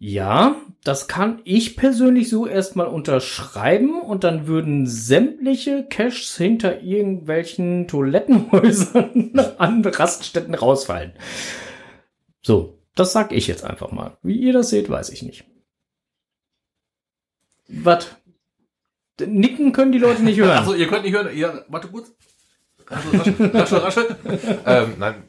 B: Ja, das kann ich persönlich so erstmal unterschreiben und dann würden sämtliche Caches hinter irgendwelchen Toilettenhäusern an Raststätten rausfallen. So, das sag ich jetzt einfach mal. Wie ihr das seht, weiß ich nicht. Was? Nicken können die Leute nicht hören.
A: Achso, ihr könnt nicht hören. Ja, warte kurz. Also, raschel, raschel, raschel. ähm, nein.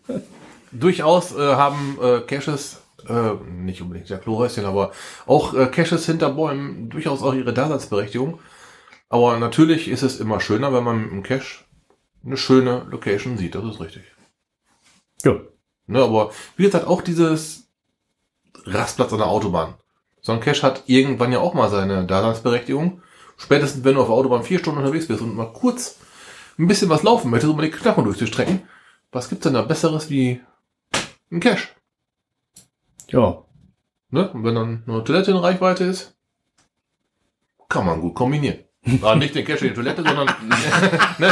A: Durchaus äh, haben äh, Caches, äh, nicht unbedingt der Klohäuschen, aber auch äh, Caches hinter Bäumen durchaus auch ihre Daseinsberechtigung. Aber natürlich ist es immer schöner, wenn man mit einem Cache eine schöne Location sieht. Das ist richtig.
B: Ja.
A: Ne, aber wie gesagt, auch dieses Rastplatz an der Autobahn. So ein Cache hat irgendwann ja auch mal seine Daseinsberechtigung. Spätestens, wenn du auf der Autobahn vier Stunden unterwegs bist und mal kurz ein bisschen was laufen möchtest, um mal die Knochen durchzustrecken. Was gibt's denn da Besseres wie ein Cache?
B: Ja.
A: Ne? Und wenn dann eine Toilette in Reichweite ist, kann man gut kombinieren. Aber nicht den Cache in die Toilette, sondern ne?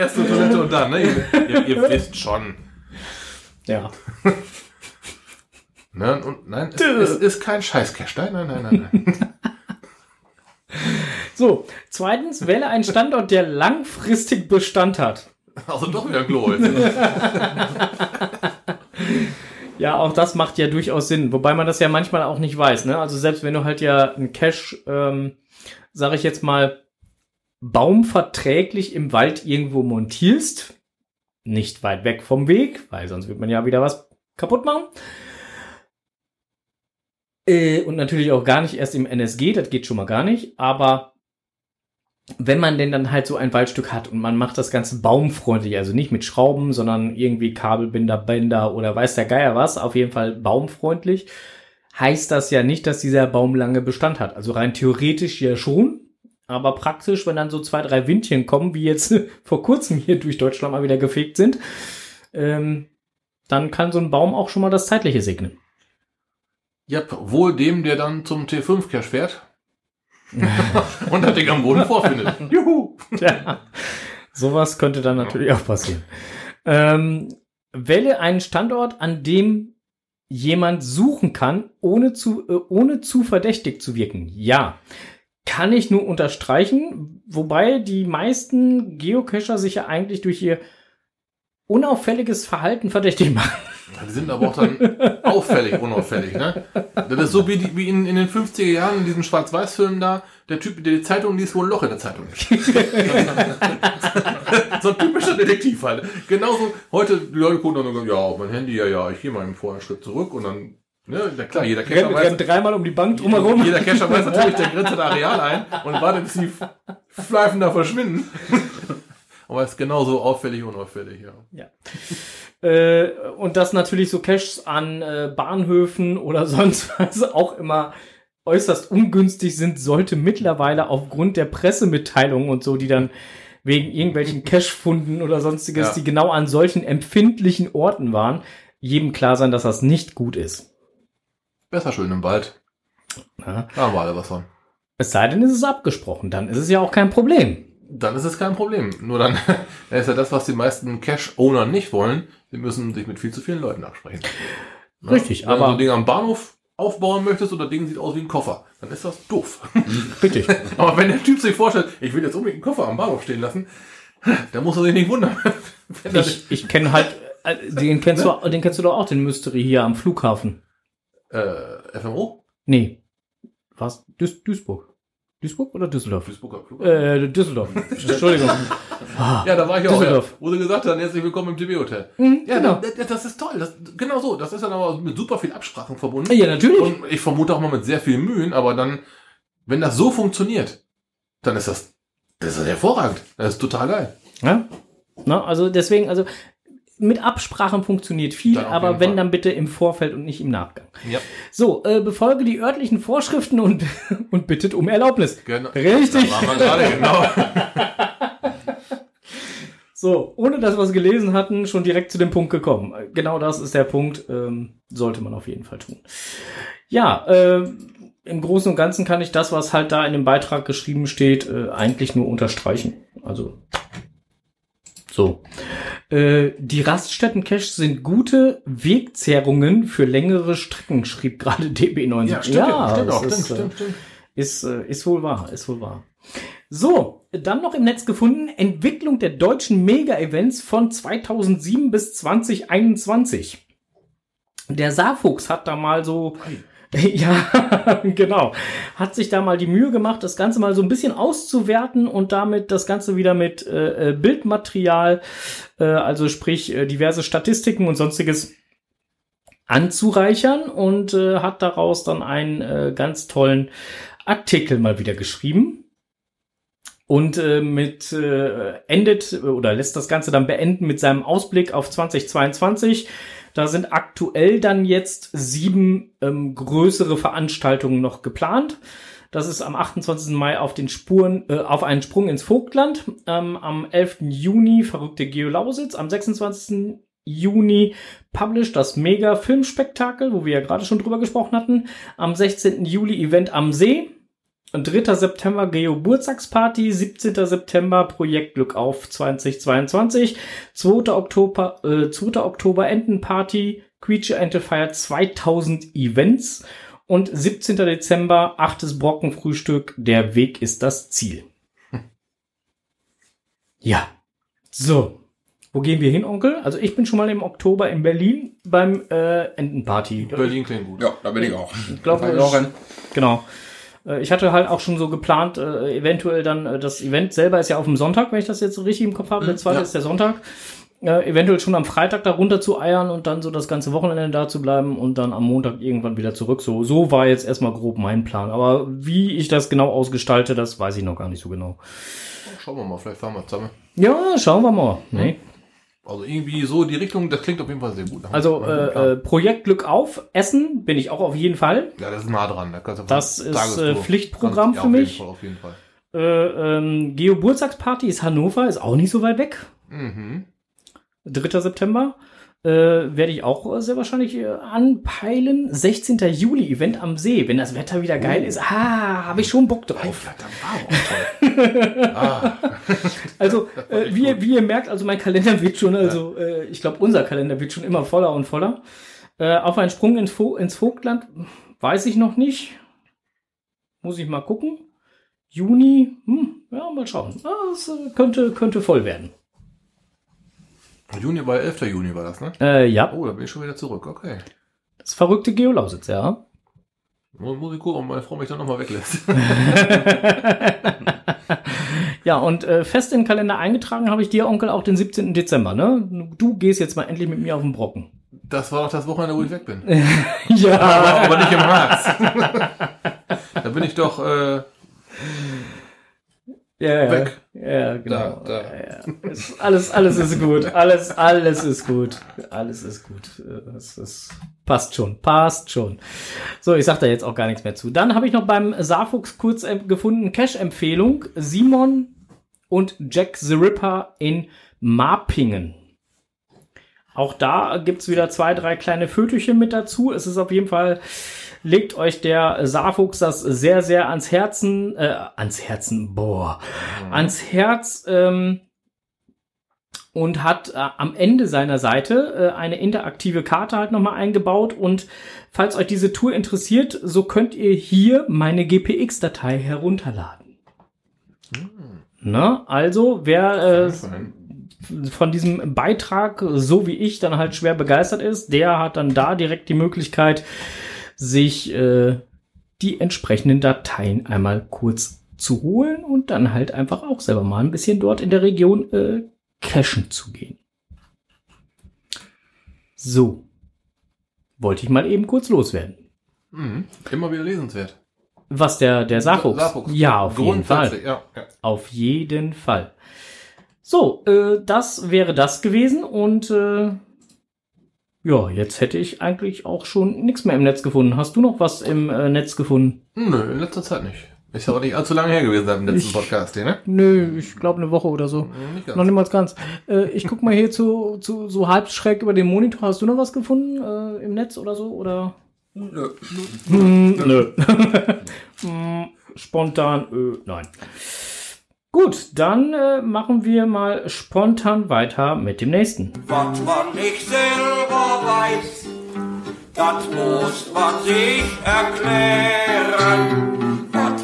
A: erst die Toilette und dann, ne? Ihr, ihr, ihr wisst schon.
B: Ja.
A: Ne? Und nein, es, es ist kein Scheiß-Cache. Nein, nein, nein, nein, nein.
B: So, zweitens, wähle einen Standort, der langfristig Bestand hat.
A: Also doch wieder ein Klo. jetzt.
B: Ja, auch das macht ja durchaus Sinn, wobei man das ja manchmal auch nicht weiß. Ne? Also selbst wenn du halt ja einen Cache, ähm, sage ich jetzt mal, baumverträglich im Wald irgendwo montierst, nicht weit weg vom Weg, weil sonst wird man ja wieder was kaputt machen. Äh, und natürlich auch gar nicht erst im NSG, das geht schon mal gar nicht, aber wenn man denn dann halt so ein Waldstück hat und man macht das Ganze baumfreundlich, also nicht mit Schrauben, sondern irgendwie Kabelbinder, Bänder oder weiß der Geier was, auf jeden Fall baumfreundlich, heißt das ja nicht, dass dieser Baum lange Bestand hat. Also rein theoretisch ja schon, aber praktisch, wenn dann so zwei, drei Windchen kommen, wie jetzt vor kurzem hier durch Deutschland mal wieder gefegt sind, ähm, dann kann so ein Baum auch schon mal das Zeitliche segnen.
A: Ja, wohl dem, der dann zum T5-Cache fährt. und das Ding am Boden vorfindet. Juhu!
B: Ja, sowas könnte dann natürlich auch passieren. Ähm, wähle einen Standort, an dem jemand suchen kann, ohne zu, äh, ohne zu verdächtig zu wirken. Ja. Kann ich nur unterstreichen, wobei die meisten Geocacher sich ja eigentlich durch ihr unauffälliges Verhalten verdächtig machen.
A: Die sind aber auch dann auffällig, unauffällig, ne? Das ist so wie, die, wie in, in den 50er Jahren in diesem Schwarz-Weiß-Film da, der Typ, der die Zeitung liest, wo ein Loch in der Zeitung ist. so ein typischer Detektiv halt. Genauso, heute, die Leute gucken dann sagen, ja, auf mein Handy, ja, ja, ich gehe mal vorher einen Schritt zurück und dann, ne, na klar, jeder Cacher
B: Rennt,
A: weiß,
B: rennt dreimal um die Bank drumherum.
A: jeder Cacher weiß natürlich, der grenzt das Areal ein und wartet, bis die Pfeifen da verschwinden. Aber es ist genauso auffällig, unauffällig, ja.
B: Ja. Äh, und dass natürlich so Caches an äh, Bahnhöfen oder sonst was auch immer äußerst ungünstig sind, sollte mittlerweile aufgrund der Pressemitteilungen und so, die dann wegen irgendwelchen Cache-Funden oder sonstiges,
A: Ja.
B: die genau an solchen empfindlichen Orten waren, jedem klar sein, dass das nicht gut ist.
A: Besser schön im Wald.
B: Ja.
A: Da haben wir alle was von.
B: Es sei denn, es ist abgesprochen, dann ist es ja auch kein Problem.
A: Dann ist es kein Problem. Nur dann ist ja das, was die meisten Cash-Owner nicht wollen. Sie müssen sich mit viel zu vielen Leuten absprechen. Ne?
B: Richtig,
A: Wenn du so
B: aber-
A: ein Ding am Bahnhof aufbauen möchtest das Ding sieht aus wie ein Koffer, dann ist das doof.
B: Richtig.
A: Aber wenn der Typ sich vorstellt, ich will jetzt unbedingt einen Koffer am Bahnhof stehen lassen, dann muss er sich nicht wundern. Wenn
B: Ich, ich kenne halt, äh, den kennst du, den kennst du doch auch, den Mystery hier am Flughafen.
A: Äh, FMO?
B: Nee. Was? Duis Duisburg. Duisburg oder Düsseldorf?
A: Duisburger Flug.
B: Äh, Düsseldorf. Entschuldigung. Ah,
A: Ja, da war ich auch, ja, wo sie gesagt haben, herzlich willkommen im TB-Hotel.
B: Mhm,
A: Ja,
B: genau.
A: das, das ist toll. Das, genau so. Das ist dann aber mit super viel Absprachen verbunden.
B: Ja, natürlich.
A: Und ich vermute auch mal mit sehr viel Mühen, aber dann, wenn das so funktioniert, dann ist das, das ist hervorragend. Das ist total geil.
B: Ja? Na, also deswegen, also mit Absprachen funktioniert viel, aber wenn
A: Fall.
B: dann bitte im Vorfeld und nicht im Nachgang.
A: Ja,
B: So, äh, befolge die örtlichen Vorschriften und, und bittet um Erlaubnis.
A: genau.
B: Richtig.
A: Gerade, genau.
B: So, ohne dass wir es gelesen hatten, schon direkt zu dem Punkt gekommen. Genau das ist der Punkt, ähm, sollte man auf jeden Fall tun. Ja, äh, im Großen und Ganzen kann ich das, was halt da in dem Beitrag geschrieben steht, äh, eigentlich nur unterstreichen. Also so. Äh, die Raststätten-Caches sind gute Wegzehrungen für längere Strecken, schrieb gerade DB90.
A: Ja, stimmt, ja, stimmt auch,
B: ist,
A: stimmt,
B: äh,
A: stimmt, stimmt.
B: ist, äh, ist wohl wahr, ist wohl wahr. So, dann noch im Netz gefunden, Entwicklung der deutschen Mega-Events von 2007 bis 2021. Der Saarfuchs hat da mal so, ja, genau, hat sich da mal die Mühe gemacht, das Ganze mal so ein bisschen auszuwerten und damit das Ganze wieder mit äh, äh, Bildmaterial, äh, also sprich äh, diverse Statistiken und sonstiges anzureichern und äh, hat daraus dann einen äh, ganz tollen Artikel mal wieder geschrieben und äh, mit äh, endet oder lässt das Ganze dann beenden mit seinem Ausblick auf 2022. Da sind aktuell dann jetzt sieben ähm, größere Veranstaltungen noch geplant. Das ist am 28. Mai auf den Spuren, äh, auf einen Sprung ins Vogtland. Ähm, am 11. Juni verrückte Geolausitz. Am 26. Juni Publish, das Mega Filmspektakel, wo wir ja gerade schon drüber gesprochen hatten. Am 16. Juli Event am See. 3. September Geburtstagsparty, 17. September Projekt Glück auf 2022, 2. Oktober, äh, 2. Oktober Entenparty, Creature Ente feiert 2000 Events und 17. Dezember 8. Brockenfrühstück, der Weg ist das Ziel. Ja, so. Wo gehen wir hin, Onkel? Also ich bin schon mal im Oktober in Berlin beim äh, Entenparty.
A: Berlin klingt gut.
C: Ja, da bin ich auch.
B: Ich glaube,
C: Da bin ich auch.
B: Genau. Äh, Ich hatte halt auch schon so geplant, äh, eventuell dann, äh, das Event selber ist ja auf dem Sonntag, wenn ich das jetzt so richtig im Kopf habe. Der zweite
C: ja.
B: ist der Sonntag. Äh, eventuell schon am Freitag da runter zu eiern und dann so das ganze Wochenende da zu bleiben und dann am Montag irgendwann wieder zurück. So, so war jetzt erstmal grob mein Plan. Aber wie ich das genau ausgestalte, das weiß ich noch gar nicht so genau.
A: Schauen wir mal, vielleicht fahren wir zusammen.
B: Ja, schauen wir mal. Nee.
A: Also irgendwie so die Richtung, das klingt auf jeden Fall sehr gut.
B: Also äh, äh, Projekt Glück auf, Essen bin ich auch auf jeden Fall.
A: ja, das ist nah dran. Da kannst du
B: Das ist, äh, Pflichtprogramm
A: kannst-
B: für
A: ja,
B: mich.
A: Fall, auf jeden Fall.
B: Äh, ähm, Geburtstagsparty ist Hannover, ist auch nicht so weit weg.
A: Mhm.
B: 3. September. Äh, werde ich auch äh, sehr wahrscheinlich äh, anpeilen. 16. Juli, Event am See. Wenn das Wetter wieder geil ist, ah, habe ich schon Bock drauf.
A: Verdammt, auch toll. ah,
B: Also, äh, wie, ihr- wie ihr merkt, also mein Kalender wird schon, also äh, ich glaube, unser Kalender wird schon immer voller und voller. Äh, auf einen Sprung ins, Vo ins Vogtland weiß ich noch nicht. Muss ich mal gucken. Juni, hm, ja, mal schauen. Ah, es äh, könnte, könnte voll werden.
A: Juni war 11. Juni war das, ne?
B: Äh, ja,
A: Oh, da bin ich schon wieder zurück. Okay.
B: das verrückte Geolausitz, ja.
A: Muss, ich gucken, ob meine Frau mich dann nochmal weglässt.
B: Ja, und äh, fest in den Kalender eingetragen habe ich dir, Onkel, auch den 17. Dezember, ne? Du gehst jetzt mal endlich mit mir auf den Brocken.
A: Das war doch das Wochenende, wo ich weg bin.
B: Ja.
A: aber, aber nicht im Harz. da bin ich doch äh,
B: Ja, ja.
A: Weg.
B: Ja, genau.
A: Da, da.
B: Ja, ja. Es- Alles, alles ist gut. Alles, alles ist gut. Alles ist gut. Es ist, passt schon. Passt schon. So, ich sag da jetzt auch gar nichts mehr zu. Dann habe ich noch beim Saarfuchs kurz gefunden, Cash-Empfehlung. Simon und Jack the Ripper in Marpingen. Auch da gibt's wieder zwei, drei kleine Fötchen mit dazu. Es ist auf jeden Fall, legt euch der Saarfuchs das sehr, sehr ans Herzen, äh, ans Herzen, boah, ans Herz ähm, und hat äh, am Ende seiner Seite äh, eine interaktive Karte halt nochmal eingebaut. Und falls euch diese Tour interessiert, so könnt ihr hier meine GPX-Datei herunterladen. Na, also, wer äh, von diesem Beitrag, so wie ich, dann halt schwer begeistert ist, der hat dann da direkt die Möglichkeit, sich äh, die entsprechenden Dateien einmal kurz zu holen und dann halt einfach auch selber mal ein bisschen dort in der Region äh, cachen zu gehen. So. Wollte ich mal eben kurz loswerden.
A: Mhm. Immer wieder lesenswert.
B: Was der, der? Saarfuchs. Ja, auf jeden Fall.
A: Ja, ja.
B: Auf jeden Fall. So, äh, das wäre das gewesen und äh, ja, jetzt hätte ich eigentlich auch schon nichts mehr im Netz gefunden. Hast du noch was im äh, Netz gefunden?
A: Nö, in letzter Zeit nicht. Ist ja auch nicht allzu lange her gewesen seit dem letzten Podcast hier, ne?
B: Nö, ich glaube eine Woche oder so.
A: Nicht ganz.
B: Noch niemals ganz. Äh, ich guck mal hier zu, zu so halb schräg über den Monitor. Hast du noch was gefunden äh, im Netz oder so? Oder?
C: Nö.
B: Hm, nö. Hm, Spontan, äh, nein. Gut, dann äh, machen wir mal spontan weiter mit dem nächsten.
F: Was man nicht selber weiß, das muss man sich erklären.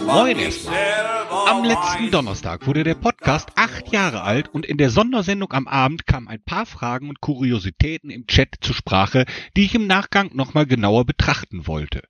G: Moin erstmal. Am letzten. Donnerstag wurde der Podcast acht Jahre alt und in der Sondersendung am Abend kamen ein paar Fragen und Kuriositäten im Chat zur Sprache, die ich im Nachgang nochmal genauer betrachten wollte.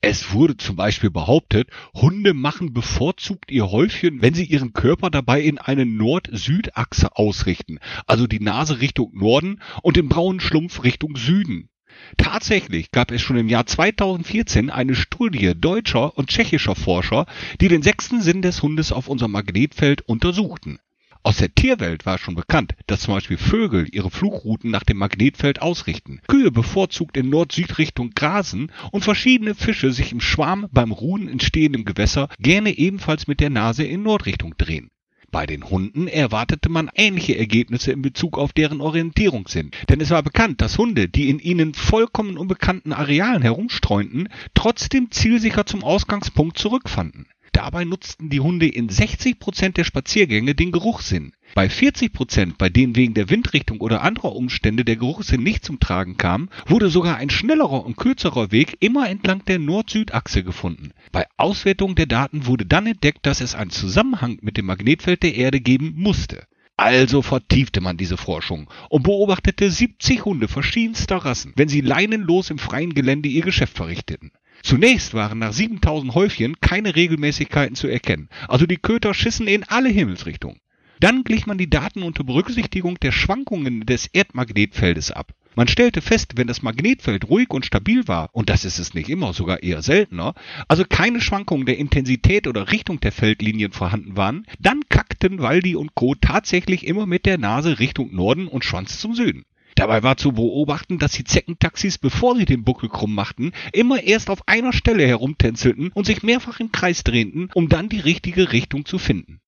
G: Es wurde zum Beispiel behauptet, Hunde machen bevorzugt ihr Häufchen, wenn sie ihren Körper dabei in eine Nord-Süd-Achse ausrichten, also die Nase Richtung Norden und den braunen Schlumpf Richtung Süden. Tatsächlich gab es schon im Jahr 2014 eine Studie deutscher und tschechischer Forscher, die den sechsten Sinn des Hundes auf unserem Magnetfeld untersuchten. Aus der Tierwelt war schon bekannt, dass zum Beispiel Vögel ihre Flugrouten nach dem Magnetfeld ausrichten, Kühe bevorzugt in Nord-Süd-Richtung grasen und verschiedene Fische sich im Schwarm beim Ruhen in Gewässer gerne ebenfalls mit der Nase in Nordrichtung drehen. Bei den Hunden erwartete man ähnliche Ergebnisse in Bezug auf deren Orientierungssinn. Denn es war bekannt, dass Hunde, die in ihnen vollkommen unbekannten Arealen herumstreunten, trotzdem zielsicher zum Ausgangspunkt zurückfanden. Dabei nutzten die Hunde in 60 Prozent der Spaziergänge den Geruchssinn. Bei 40 Prozent, bei denen wegen der Windrichtung oder anderer Umstände der Geruchssinn nicht zum Tragen kam, wurde sogar ein schnellerer und kürzerer Weg immer entlang der Nord-Süd-Achse gefunden. Bei Auswertung der Daten wurde dann entdeckt, dass es einen Zusammenhang mit dem Magnetfeld der Erde geben musste. Also vertiefte man diese Forschung und beobachtete 70 Hunde verschiedenster Rassen, wenn sie leinenlos im freien Gelände ihr Geschäft verrichteten. Zunächst waren nach 7000 Häufchen keine Regelmäßigkeiten zu erkennen, also die Köter schissen in alle Himmelsrichtungen. Dann glich man die Daten unter Berücksichtigung der Schwankungen des Erdmagnetfeldes ab. Man stellte fest, wenn das Magnetfeld ruhig und stabil war, und das ist es nicht immer, sogar eher seltener, also keine Schwankungen der Intensität oder Richtung der Feldlinien vorhanden waren, dann kackten Waldi und Co. tatsächlich immer mit der Nase Richtung Norden und Schwanz zum Süden. Dabei war zu beobachten, dass die Zeckentaxis, bevor sie den Buckel krumm machten, immer erst auf einer Stelle herumtänzelten und sich mehrfach im Kreis drehten, um dann die richtige Richtung zu finden.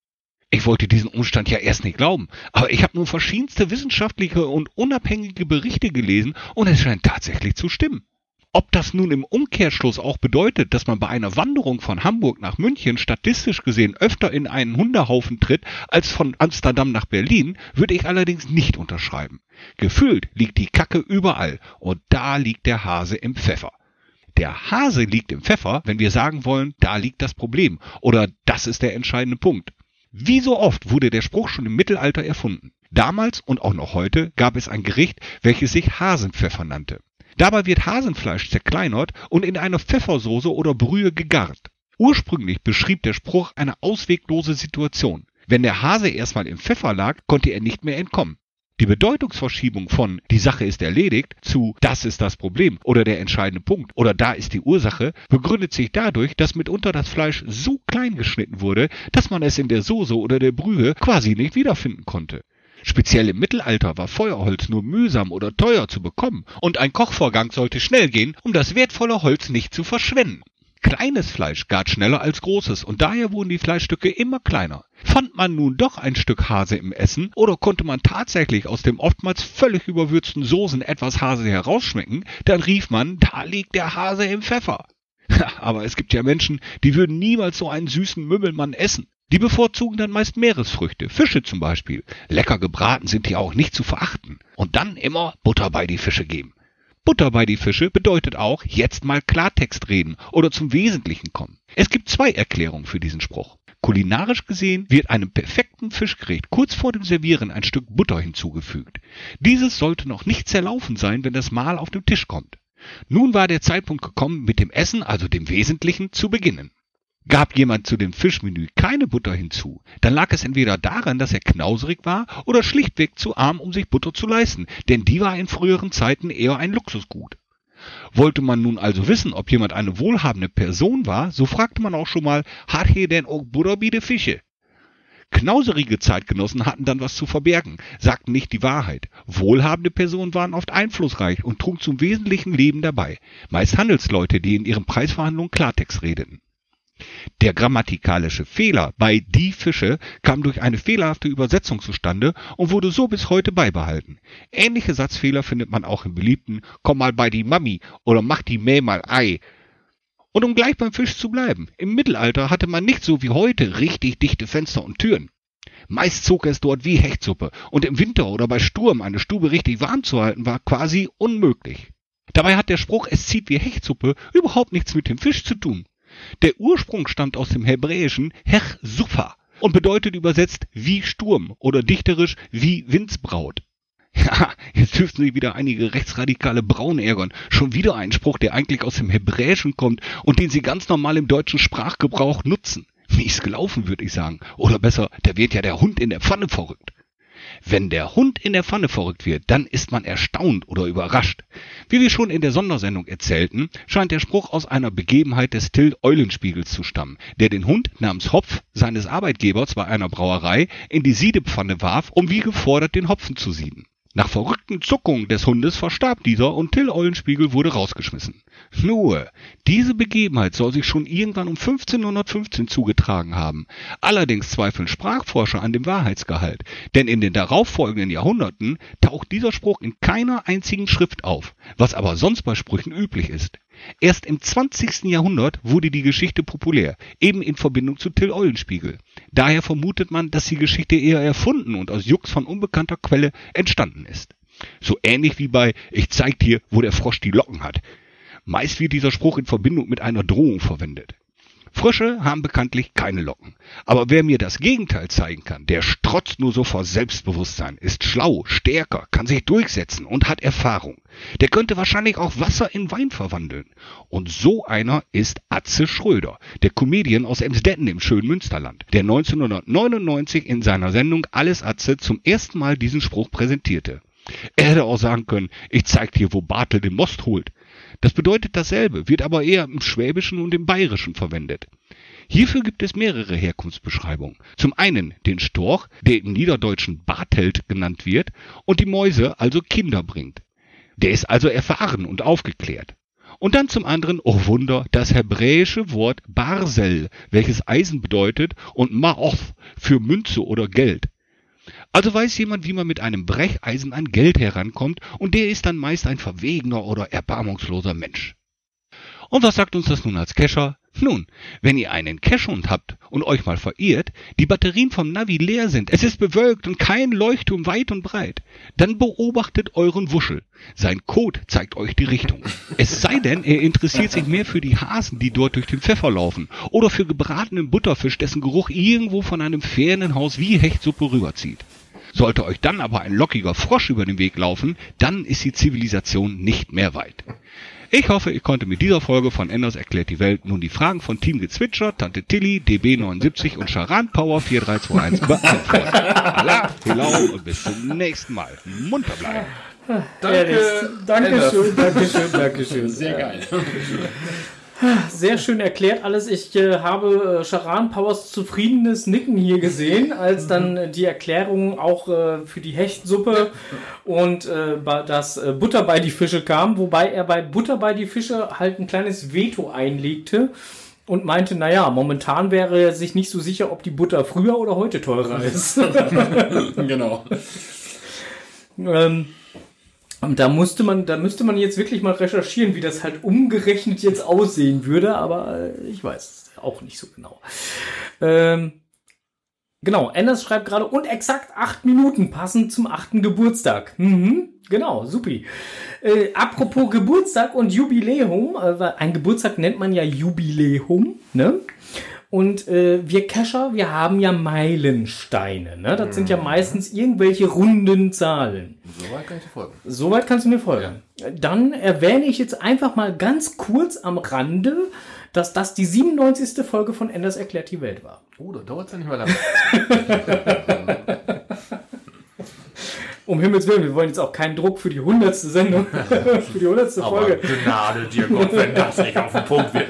G: Ich wollte diesen Umstand ja erst nicht glauben, aber ich habe nun verschiedenste wissenschaftliche und unabhängige Berichte gelesen und es scheint tatsächlich zu stimmen. Ob das nun im Umkehrschluss auch bedeutet, dass man bei einer Wanderung von Hamburg nach München statistisch gesehen öfter in einen Hundehaufen tritt als von Amsterdam nach Berlin, würde ich allerdings nicht unterschreiben. Gefühlt liegt die Kacke überall und da liegt der Hase im Pfeffer. Der Hase liegt im Pfeffer, wenn wir sagen wollen, da liegt das Problem oder das ist der entscheidende Punkt. Wie so oft wurde der Spruch schon im Mittelalter erfunden. Damals und auch noch heute gab es ein Gericht, welches sich Hasenpfeffer nannte. Dabei wird Hasenfleisch zerkleinert und in einer Pfeffersoße oder Brühe gegart. Ursprünglich beschrieb der Spruch eine ausweglose Situation. Wenn der Hase erstmal im Pfeffer lag, konnte er nicht mehr entkommen. Die Bedeutungsverschiebung von die Sache ist erledigt zu das ist das Problem oder der entscheidende Punkt oder da ist die Ursache begründet sich dadurch, dass mitunter das Fleisch so klein geschnitten wurde, dass man es in der Soße oder der Brühe quasi nicht wiederfinden konnte. Speziell im Mittelalter war Feuerholz nur mühsam oder teuer zu bekommen und ein Kochvorgang sollte schnell gehen, um das wertvolle Holz nicht zu verschwenden. Kleines Fleisch gart schneller als großes und daher wurden die Fleischstücke immer kleiner. Fand man nun doch ein Stück Hase im Essen oder konnte man tatsächlich aus dem oftmals völlig überwürzten Soßen etwas Hase herausschmecken, dann rief man, da liegt der Hase im Pfeffer. Aber es gibt ja Menschen, die würden niemals so einen süßen Mümmelmann essen. Die bevorzugen dann meist Meeresfrüchte, Fische zum Beispiel. Lecker gebraten sind die auch nicht zu verachten. Und dann immer Butter bei die Fische geben. Butter bei die Fische bedeutet auch jetzt mal Klartext reden oder zum Wesentlichen kommen. Es gibt zwei Erklärungen für diesen Spruch. Kulinarisch gesehen wird einem perfekten Fischgericht kurz vor dem Servieren ein Stück Butter hinzugefügt. Dieses sollte noch nicht zerlaufen sein, wenn das Mahl auf den Tisch kommt. Nun war der Zeitpunkt gekommen, mit dem Essen, also dem Wesentlichen, zu beginnen. Gab jemand zu dem Fischmenü keine Butter hinzu, dann lag es entweder daran, dass er knauserig war oder schlichtweg zu arm, um sich Butter zu leisten, denn die war in früheren Zeiten eher ein Luxusgut. Wollte man nun also wissen, ob jemand eine wohlhabende Person war, so fragte man auch schon mal, hat hier denn auch Butter bei de Fische? Knauserige Zeitgenossen hatten dann was zu verbergen, sagten nicht die Wahrheit. Wohlhabende Personen waren oft einflussreich und trugen zum wesentlichen Leben dabei, meist Handelsleute, die in ihren Preisverhandlungen Klartext redeten. Der grammatikalische Fehler bei die Fische kam durch eine fehlerhafte Übersetzung zustande und wurde so bis heute beibehalten. Ähnliche Satzfehler findet man auch im beliebten Komm mal bei die Mami oder Mach die Mäh mal Ei. Und um gleich beim Fisch zu bleiben, im Mittelalter hatte man nicht so wie heute richtig dichte Fenster und Türen. Meist zog es dort wie Hechtsuppe und im Winter oder bei Sturm eine Stube richtig warm zu halten war quasi unmöglich. Dabei hat der Spruch es zieht wie Hechtsuppe überhaupt nichts mit dem Fisch zu tun. Der Ursprung stammt aus dem Hebräischen Hech Sufa und bedeutet übersetzt wie Sturm oder dichterisch wie Windsbraut. Ja, jetzt dürften sich wieder einige rechtsradikale Braun ärgern. Schon wieder ein Spruch, der eigentlich aus dem Hebräischen kommt und den sie ganz normal im deutschen Sprachgebrauch nutzen. Wie ist gelaufen, würde ich sagen. Oder besser, da wird ja der Hund in der Pfanne verrückt. Wenn der Hund in der Pfanne verrückt wird, dann ist man erstaunt oder überrascht. Wie wir schon in der Sondersendung erzählten, scheint der Spruch aus einer Begebenheit des Till Eulenspiegels zu stammen, der den Hund namens Hopf seines Arbeitgebers bei einer Brauerei in die Siedepfanne warf, um wie gefordert den Hopfen zu sieden. Nach verrückten Zuckungen des Hundes verstarb dieser und Till Eulenspiegel wurde rausgeschmissen. Nur, diese Begebenheit soll sich schon irgendwann um 1515 zugetragen haben. Allerdings zweifeln Sprachforscher an dem Wahrheitsgehalt, denn in den darauffolgenden Jahrhunderten taucht dieser Spruch in keiner einzigen Schrift auf, was aber sonst bei Sprüchen üblich ist. Erst im 20. Jahrhundert wurde die Geschichte populär, eben in Verbindung zu Till Eulenspiegel. Daher vermutet man, dass die Geschichte eher erfunden und aus Jux von unbekannter Quelle entstanden ist. So ähnlich wie bei Ich zeig dir, wo der Frosch die Locken hat. Meist wird dieser Spruch in Verbindung mit einer Drohung verwendet. Frösche haben bekanntlich keine Locken. Aber wer mir das Gegenteil zeigen kann, der strotzt nur so vor Selbstbewusstsein, ist schlau, stärker, kann sich durchsetzen und hat Erfahrung. Der könnte wahrscheinlich auch Wasser in Wein verwandeln. Und so einer ist Atze Schröder, der Comedian aus Emsdetten im schönen Münsterland, der 1999 in seiner Sendung Alles Atze zum ersten Mal diesen Spruch präsentierte. Er hätte auch sagen können, ich zeig dir, wo Bartel den Most holt. Das bedeutet dasselbe, wird aber eher im Schwäbischen und im Bayerischen verwendet. Hierfür gibt es mehrere Herkunftsbeschreibungen. Zum einen den Storch, der im Niederdeutschen Bartelt genannt wird und die Mäuse, also Kinder bringt. Der ist also erfahren und aufgeklärt. Und dann zum anderen, oh Wunder, das hebräische Wort Barsel, welches Eisen bedeutet, und Ma'oth für Münze oder Geld. Also weiß jemand, wie man mit einem Brecheisen an Geld herankommt, und der ist dann meist ein verwegener oder erbarmungsloser Mensch. Und was sagt uns das nun als Kescher? Nun, wenn ihr einen Cashhund habt und euch mal verirrt, die Batterien vom Navi leer sind, es ist bewölkt und kein Leuchtturm weit und breit, dann beobachtet euren Wuschel. Sein Code zeigt euch die Richtung. Es sei denn, er interessiert sich mehr für die Hasen, die dort durch den Pfeffer laufen, oder für gebratenen Butterfisch, dessen Geruch irgendwo von einem fernen Haus wie Hechtsuppe rüberzieht. Sollte euch dann aber ein lockiger Frosch über den Weg laufen, dann ist die Zivilisation nicht mehr weit. Ich hoffe, ich konnte mit dieser Folge von Enders erklärt die Welt nun die Fragen von Team Gezwitscher, Tante Tilly, DB79 und Charan Power 4321 beantworten. Allah, Hilau und bis zum nächsten Mal. Munter bleiben.
B: Danke, Dankeschön, Dankeschön, Dankeschön.
C: Sehr geil.
B: Sehr schön erklärt alles. Ich äh, habe äh, Charan Powers zufriedenes Nicken hier gesehen, als dann äh, die Erklärung auch äh, für die Hechtsuppe und äh, das Butter bei die Fische kam, wobei er bei Butter bei die Fische halt ein kleines Veto einlegte und meinte, naja, momentan wäre er sich nicht so sicher, ob die Butter früher oder heute teurer ist.
C: genau.
B: Ähm, und da musste man, da müsste man jetzt wirklich mal recherchieren, wie das halt umgerechnet jetzt aussehen würde, aber äh, ich weiß es auch nicht so genau. Ähm, genau, Anders schreibt gerade, und exakt acht Minuten passend zum achten Geburtstag. Mhm, genau, supi. Äh, apropos Geburtstag und Jubiläum, äh, ein Geburtstag nennt man ja Jubiläum, ne? Und äh, wir Kescher, wir haben ja Meilensteine. Ne? Das sind ja meistens irgendwelche runden Zahlen.
A: Soweit kann ich dir folgen.
B: Soweit kannst du mir folgen. Dann erwähne ich jetzt einfach mal ganz kurz am Rande, dass das die 97. Folge von Enders erklärt die Welt war.
A: Oh, da dauert es ja nicht mehr lange.
B: Um Himmels Willen, wir wollen jetzt auch keinen Druck für die 100. Sendung, für die 100.
A: Aber
B: Folge.
A: Gnade dir Gott, wenn das nicht auf den Punkt wird.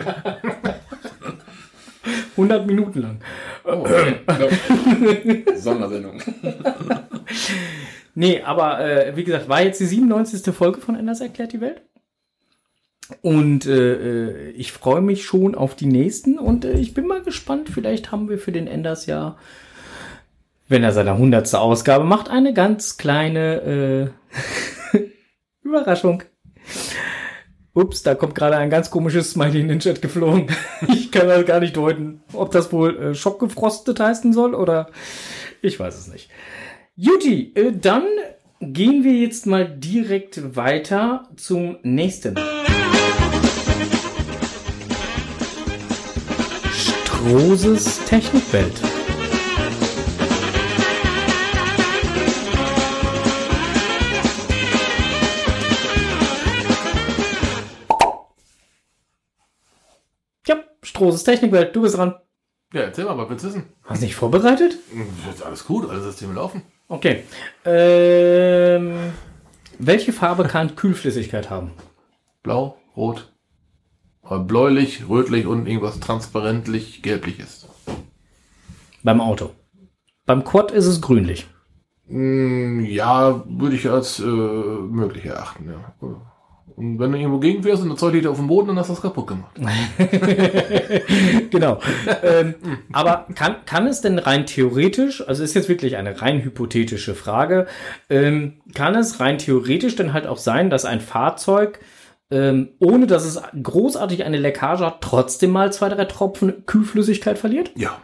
B: 100 Minuten lang.
C: Oh, Sondersendung.
B: Nee, aber äh, wie gesagt, war jetzt die 97. Folge von Enders erklärt die Welt. Und äh, äh, ich freue mich schon auf die nächsten und äh, ich bin mal gespannt, vielleicht haben wir für den Enders ja, wenn er seine hundertste Ausgabe macht, eine ganz kleine äh, Überraschung. Ups, da kommt gerade ein ganz komisches Smiley in den Chat geflogen. Ich kann das gar nicht deuten, ob das wohl äh, schockgefrostet heißen soll oder ich weiß es nicht. Juti, äh, dann gehen wir jetzt mal direkt weiter zum nächsten. Stroses Technikwelt. Stroses Technikwelt, du bist dran.
A: Ja, erzähl mal, was willst du wissen?
B: Hast du nicht vorbereitet?
A: Jetzt alles gut, alle Systeme laufen.
B: Okay. Ähm, welche Farbe kann Kühlflüssigkeit haben?
A: Blau, rot, bläulich, rötlich und irgendwas transparentlich, gelbliches.
B: Beim Auto. Beim Quad ist es grünlich.
A: Mm, Ja, würde ich als äh, möglich erachten, ja. Und wenn du irgendwo gegenfährst und das Zeug liegt auf dem Boden, dann hast du das kaputt gemacht.
B: genau. ähm, aber kann, kann es denn rein theoretisch, also ist jetzt wirklich eine rein hypothetische Frage, ähm, kann es rein theoretisch denn halt auch sein, dass ein Fahrzeug, ähm, ohne dass es großartig eine Leckage hat, trotzdem mal zwei, drei Tropfen Kühlflüssigkeit verliert?
A: Ja,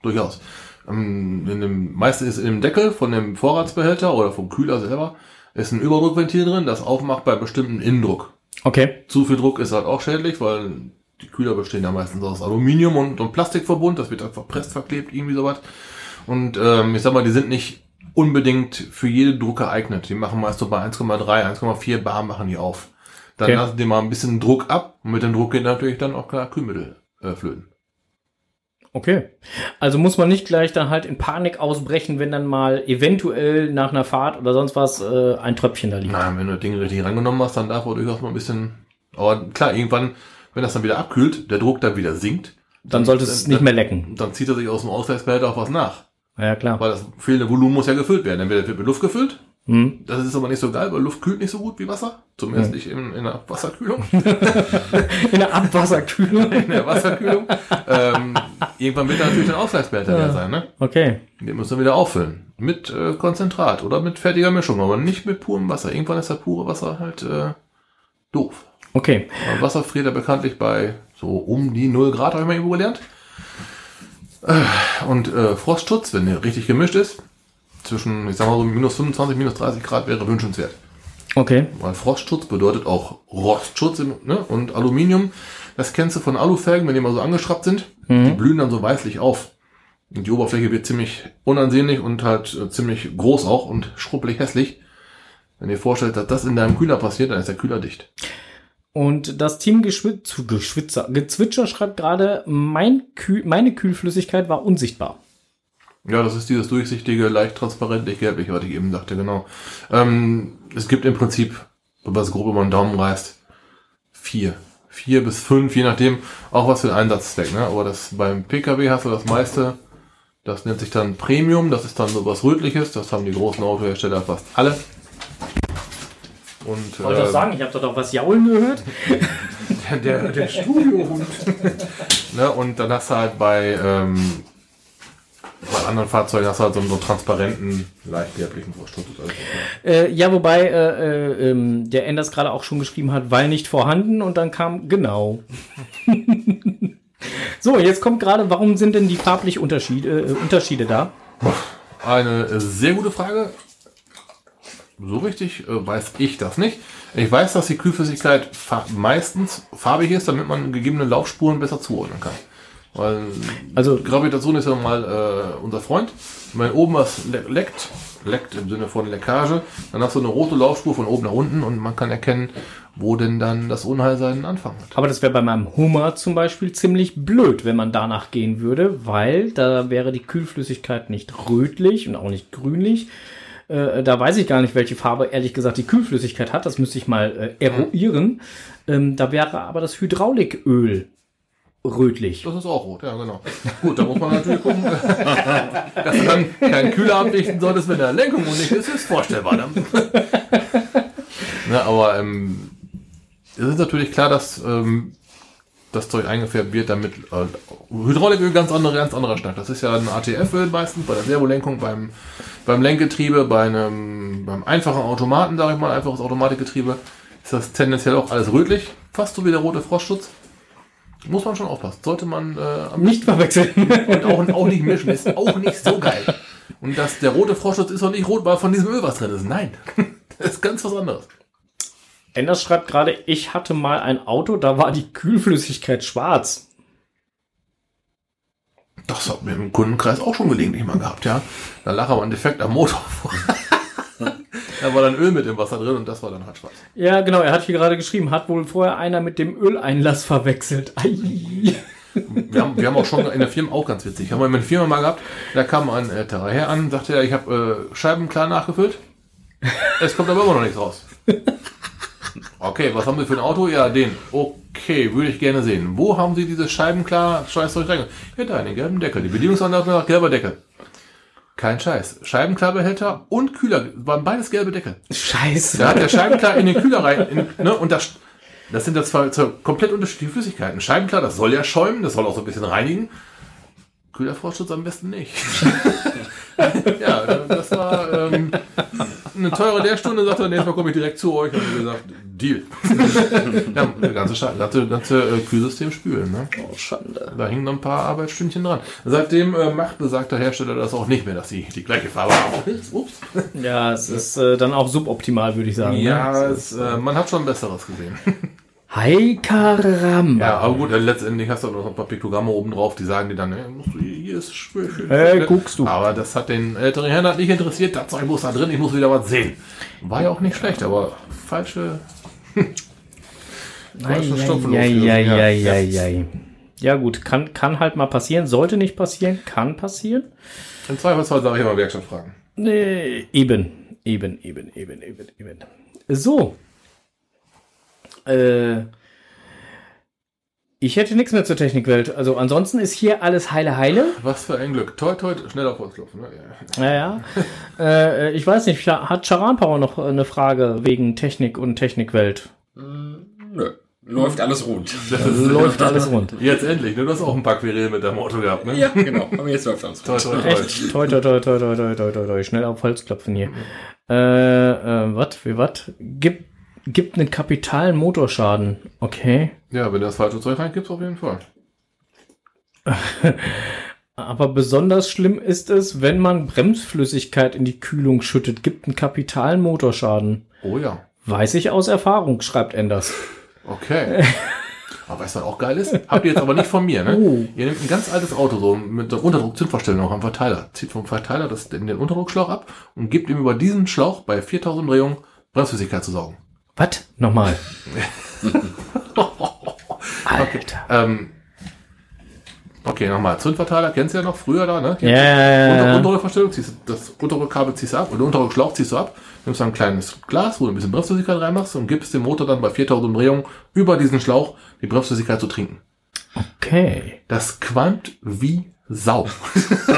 A: durchaus. Ähm, in dem, meistens ist in dem Deckel von dem Vorratsbehälter oder vom Kühler selber ist ein Überdruckventil drin, das aufmacht bei bestimmten Innendruck.
B: Okay.
A: Zu viel Druck ist halt auch schädlich, weil die Kühler bestehen ja meistens aus Aluminium und, und Plastikverbund, das wird halt verpresst, verklebt, irgendwie sowas. Und ähm, ich sag mal, die sind nicht unbedingt für jede Druck geeignet. Die machen meist so bei 1,3, 1,4 Bar machen die auf. Dann
B: Okay.
A: lassen die mal ein bisschen Druck ab und mit dem Druck geht natürlich dann auch klar Kühlmittel äh, flöten.
B: Okay. Also muss man nicht gleich dann halt in Panik ausbrechen, wenn dann mal eventuell nach einer Fahrt oder sonst was äh, ein Tröpfchen da liegt.
A: Nein, wenn du das Ding richtig rangenommen hast, dann darf er durchaus mal ein bisschen. Aber klar, irgendwann, wenn das dann wieder abkühlt, der Druck dann wieder sinkt,
B: Dann sollte es
A: dann-
B: nicht mehr lecken.
A: dann zieht er sich aus dem Ausgleichsbehälter auch was nach.
B: Ja, klar.
A: Weil das fehlende Volumen muss ja gefüllt werden. Entweder wird mit Luft gefüllt,
B: Hm.
A: das ist aber nicht so geil, weil Luft kühlt nicht so gut wie Wasser. Zumindest nicht in, in der Wasserkühlung.
B: In der Abwasserkühlung.
A: in der Wasserkühlung. ähm, irgendwann wird da natürlich ein Ausgleichsbehälter leer sein, ne?
B: Okay.
A: Den müssen wir wieder auffüllen. Mit äh, Konzentrat oder mit fertiger Mischung, aber nicht mit purem Wasser. Irgendwann ist das pure Wasser halt äh, doof.
B: Okay.
A: Weil Wasser friert ja bekanntlich bei so um die 0 Grad, habe ich mal irgendwo gelernt. Äh, Und äh, Frostschutz, wenn der richtig gemischt ist, zwischen, ich sag mal so minus 25, minus 30 Grad wäre wünschenswert.
B: Okay.
A: Weil Frostschutz bedeutet auch Rostschutz ne? und Aluminium. Das kennst du von Alufelgen, wenn die mal so angeschraubt sind. Die blühen dann so weißlich auf. Und die Oberfläche wird ziemlich unansehnlich und halt äh, ziemlich groß auch und schrubbelig hässlich. Wenn ihr vorstellt, dass das in deinem Kühler passiert, dann ist der Kühler dicht.
B: Und das Team Geschwitz, Geschwitzer, Gezwitscher schreibt gerade, mein Kühl, meine Kühlflüssigkeit war unsichtbar.
A: Ja, das ist dieses durchsichtige, leicht transparentlich gelbliche, was ich eben sagte, genau. Ähm, es gibt im Prinzip, wenn man es grob über den Daumen reißt, vier. Vier bis fünf, je nachdem, auch was für ein Einsatzzweck, ne? Aber das beim PKW hast du das meiste, das nennt sich dann Premium, das ist dann so was Rötliches, das haben die großen Autohersteller fast alle. Und
B: Wollte ich
A: äh,
B: doch sagen, ich habe doch was jaulen gehört.
A: der, der, der Studiohund. ne, und dann hast du halt bei, ähm, bei anderen Fahrzeugen hast du halt so einen so transparenten, leicht gelblichen ja.
B: Äh, ja, wobei äh, äh, ähm, der Enders gerade auch schon geschrieben hat, weil nicht vorhanden und dann kam genau. so, jetzt kommt gerade, warum sind denn die farblich Unterschiede, äh, Unterschiede da?
A: Eine äh, sehr gute Frage. So richtig äh, weiß ich das nicht. Ich weiß, dass die Kühlflüssigkeit fa meistens farbig ist, damit man gegebene Laufspuren besser zuordnen kann. Weil
B: Also-
A: Gravitation ist ja mal äh, unser Freund. Wenn oben was le leckt, leckt im Sinne von Leckage, dann hast du eine rote Laufspur von oben nach unten und man kann erkennen, wo denn dann das Unheil seinen Anfang hat.
B: Aber das wäre bei meinem Hummer zum Beispiel ziemlich blöd, wenn man danach gehen würde, weil da wäre die Kühlflüssigkeit nicht rötlich und auch nicht grünlich. Äh, da weiß ich gar nicht, welche Farbe ehrlich gesagt die Kühlflüssigkeit hat. Das müsste ich mal äh, eruieren. Ähm, da wäre aber das Hydrauliköl rötlich.
A: Das ist auch rot, ja genau. Gut, da muss man natürlich gucken, dass du dann keinen Kühler ablichten solltest, wenn der Lenkung und nicht ist, ist vorstellbar. Dann. ne, aber ähm, Es ist natürlich klar, dass ähm, das Zeug eingefärbt wird, damit äh, Hydrauliköl ganz andere, ganz anderer Schnack. Das ist ja ein ATF-Öl meistens bei der Servolenkung, beim, beim Lenkgetriebe, bei einem beim einfachen Automaten, sage ich mal, einfaches Automatikgetriebe, ist das tendenziell auch alles rötlich, fast so wie der rote Frostschutz. Muss man schon aufpassen. Sollte man äh, am
B: Nicht verwechseln.
A: und auch, auch nicht mischen, ist auch nicht so geil. Und das, der rote Frostschutz ist auch nicht rot, weil von diesem Öl was drin ist. Nein, das ist ganz was anderes.
B: Enders schreibt gerade, ich hatte mal ein Auto, da war die Kühlflüssigkeit schwarz.
A: Das hat mir im Kundenkreis auch schon gelegentlich mal gehabt, ja. Da lag aber ein Defekt am Motor vor. Da war dann Öl mit im Wasser drin und das war dann halt schwarz.
B: Ja, genau, er hat hier gerade geschrieben, hat wohl vorher einer mit dem Öleinlass verwechselt. Ei.
A: Wir haben, wir haben auch schon in der Firma auch ganz witzig. Haben wir in der Firma mal gehabt, da kam ein älterer Herr an, sagte er, ich habe äh, Scheiben klar nachgefüllt. Es kommt aber immer noch nichts raus. Okay, was haben Sie für ein Auto? Ja, den. Okay, würde ich gerne sehen. Wo haben Sie dieses Scheibenklar Scheißzeug rein? Ja, da in den gelben Deckel. Die Bedienungsanleitung nach gelber Deckel. Kein Scheiß. Scheibenklerbehälter und Kühler waren beides gelbe Deckel.
B: Scheiße.
A: Da hat der Scheibenklar in den Kühler rein. In, ne, und das, das sind ja zwei, zwei komplett unterschiedliche Flüssigkeiten. Scheibenklar, das soll ja schäumen, das soll auch so ein bisschen reinigen. Kühlerfrostschutz am besten nicht. ja, das war ähm, eine teure Lehrstunde, sagte er, nächstes Mal komme ich direkt zu euch und wie gesagt, Deal. ja, das ganze, Sche- ganze, ganze äh, Kühlsystem spülen. Ne?
B: Oh, Schande.
A: Da hingen noch ein paar Arbeitsstündchen dran. Seitdem äh, macht besagter Hersteller das auch nicht mehr, dass sie die gleiche Farbe haben. Ups.
B: Ja, es ist äh, dann auch suboptimal, würde ich sagen.
A: Ja,
B: ne?
A: es, äh, man hat schon Besseres gesehen.
B: Hi Karamba.
A: Ja, aber gut, äh, letztendlich hast du auch noch ein paar Piktogramme oben drauf, die sagen dir dann, äh, musst du, hier ist schön.
B: Äh, guckst du.
A: Aber das hat den älteren Herrn halt nicht interessiert, das Zeug muss da drin, ich muss wieder was sehen. War ja auch nicht schlecht, aber falsche.
B: ja, ja,
A: aufgelöst,
B: ja, ja, ja. Ja gut, kann, kann halt mal passieren, sollte nicht passieren, kann passieren.
A: Im Zweifelsfall sage ich immer Werkstatt fragen.
B: Nee, eben, eben, eben, eben, eben, eben. So. Äh, ich hätte nichts mehr zur Technikwelt. Also ansonsten ist hier alles heile heile.
A: Was für ein Glück. Toi, toi, schnell auf uns laufen. Ne? Ja,
B: ja. Äh, äh, ich weiß nicht, hat Charan Power noch äh, eine Frage wegen Technik und Technikwelt?
C: Mm, nö. Läuft alles rund.
B: Läuft alles rund.
A: Jetzt endlich. Ne? Du hast auch ein paar Querelen mit deinem Auto gehabt, ne?
C: Ja, genau. Aber jetzt läuft alles rund.
A: Toi, toi,
B: toi. Toi, toi, toi, toi, toi, toi, toi, toi. Schnell auf Holz klopfen hier. Äh, äh, was? Wie was? Gibt gibt einen kapitalen Motorschaden. Okay.
A: Ja, wenn du das falsche Zeug reingibst, auf jeden Fall.
B: Aber besonders schlimm ist es, wenn man Bremsflüssigkeit in die Kühlung schüttet, gibt einen kapitalen Motorschaden.
A: Oh ja.
B: Weiß ich aus Erfahrung, schreibt Enders.
A: Okay. Aber weißt du, was auch geil ist? Habt ihr jetzt aber nicht von mir, ne?
B: Oh.
A: Ihr nehmt ein ganz altes Auto, so mit der Unterdruck-Zündverstellung am Verteiler. Zieht vom Verteiler das, den, den Unterdruckschlauch ab und gebt ihm über diesen Schlauch bei 4000 Umdrehungen Bremsflüssigkeit zu saugen.
B: Was? Nochmal. Alter.
A: Ähm, okay, nochmal. Zündverteiler, kennst du ja noch, früher da, ne?
B: Ja, ja,
A: Unter. Unterrückverstellung, ziehst du das Unterrückkabel ziehst du ab und den Unterrückschlauch ziehst du ab, nimmst dann ein kleines Glas, wo du ein bisschen Bremsflüssigkeit reinmachst und gibst dem Motor dann bei 4000 Umdrehungen über diesen Schlauch die Bremsflüssigkeit zu trinken.
B: Okay.
A: Das qualmt wie Sau.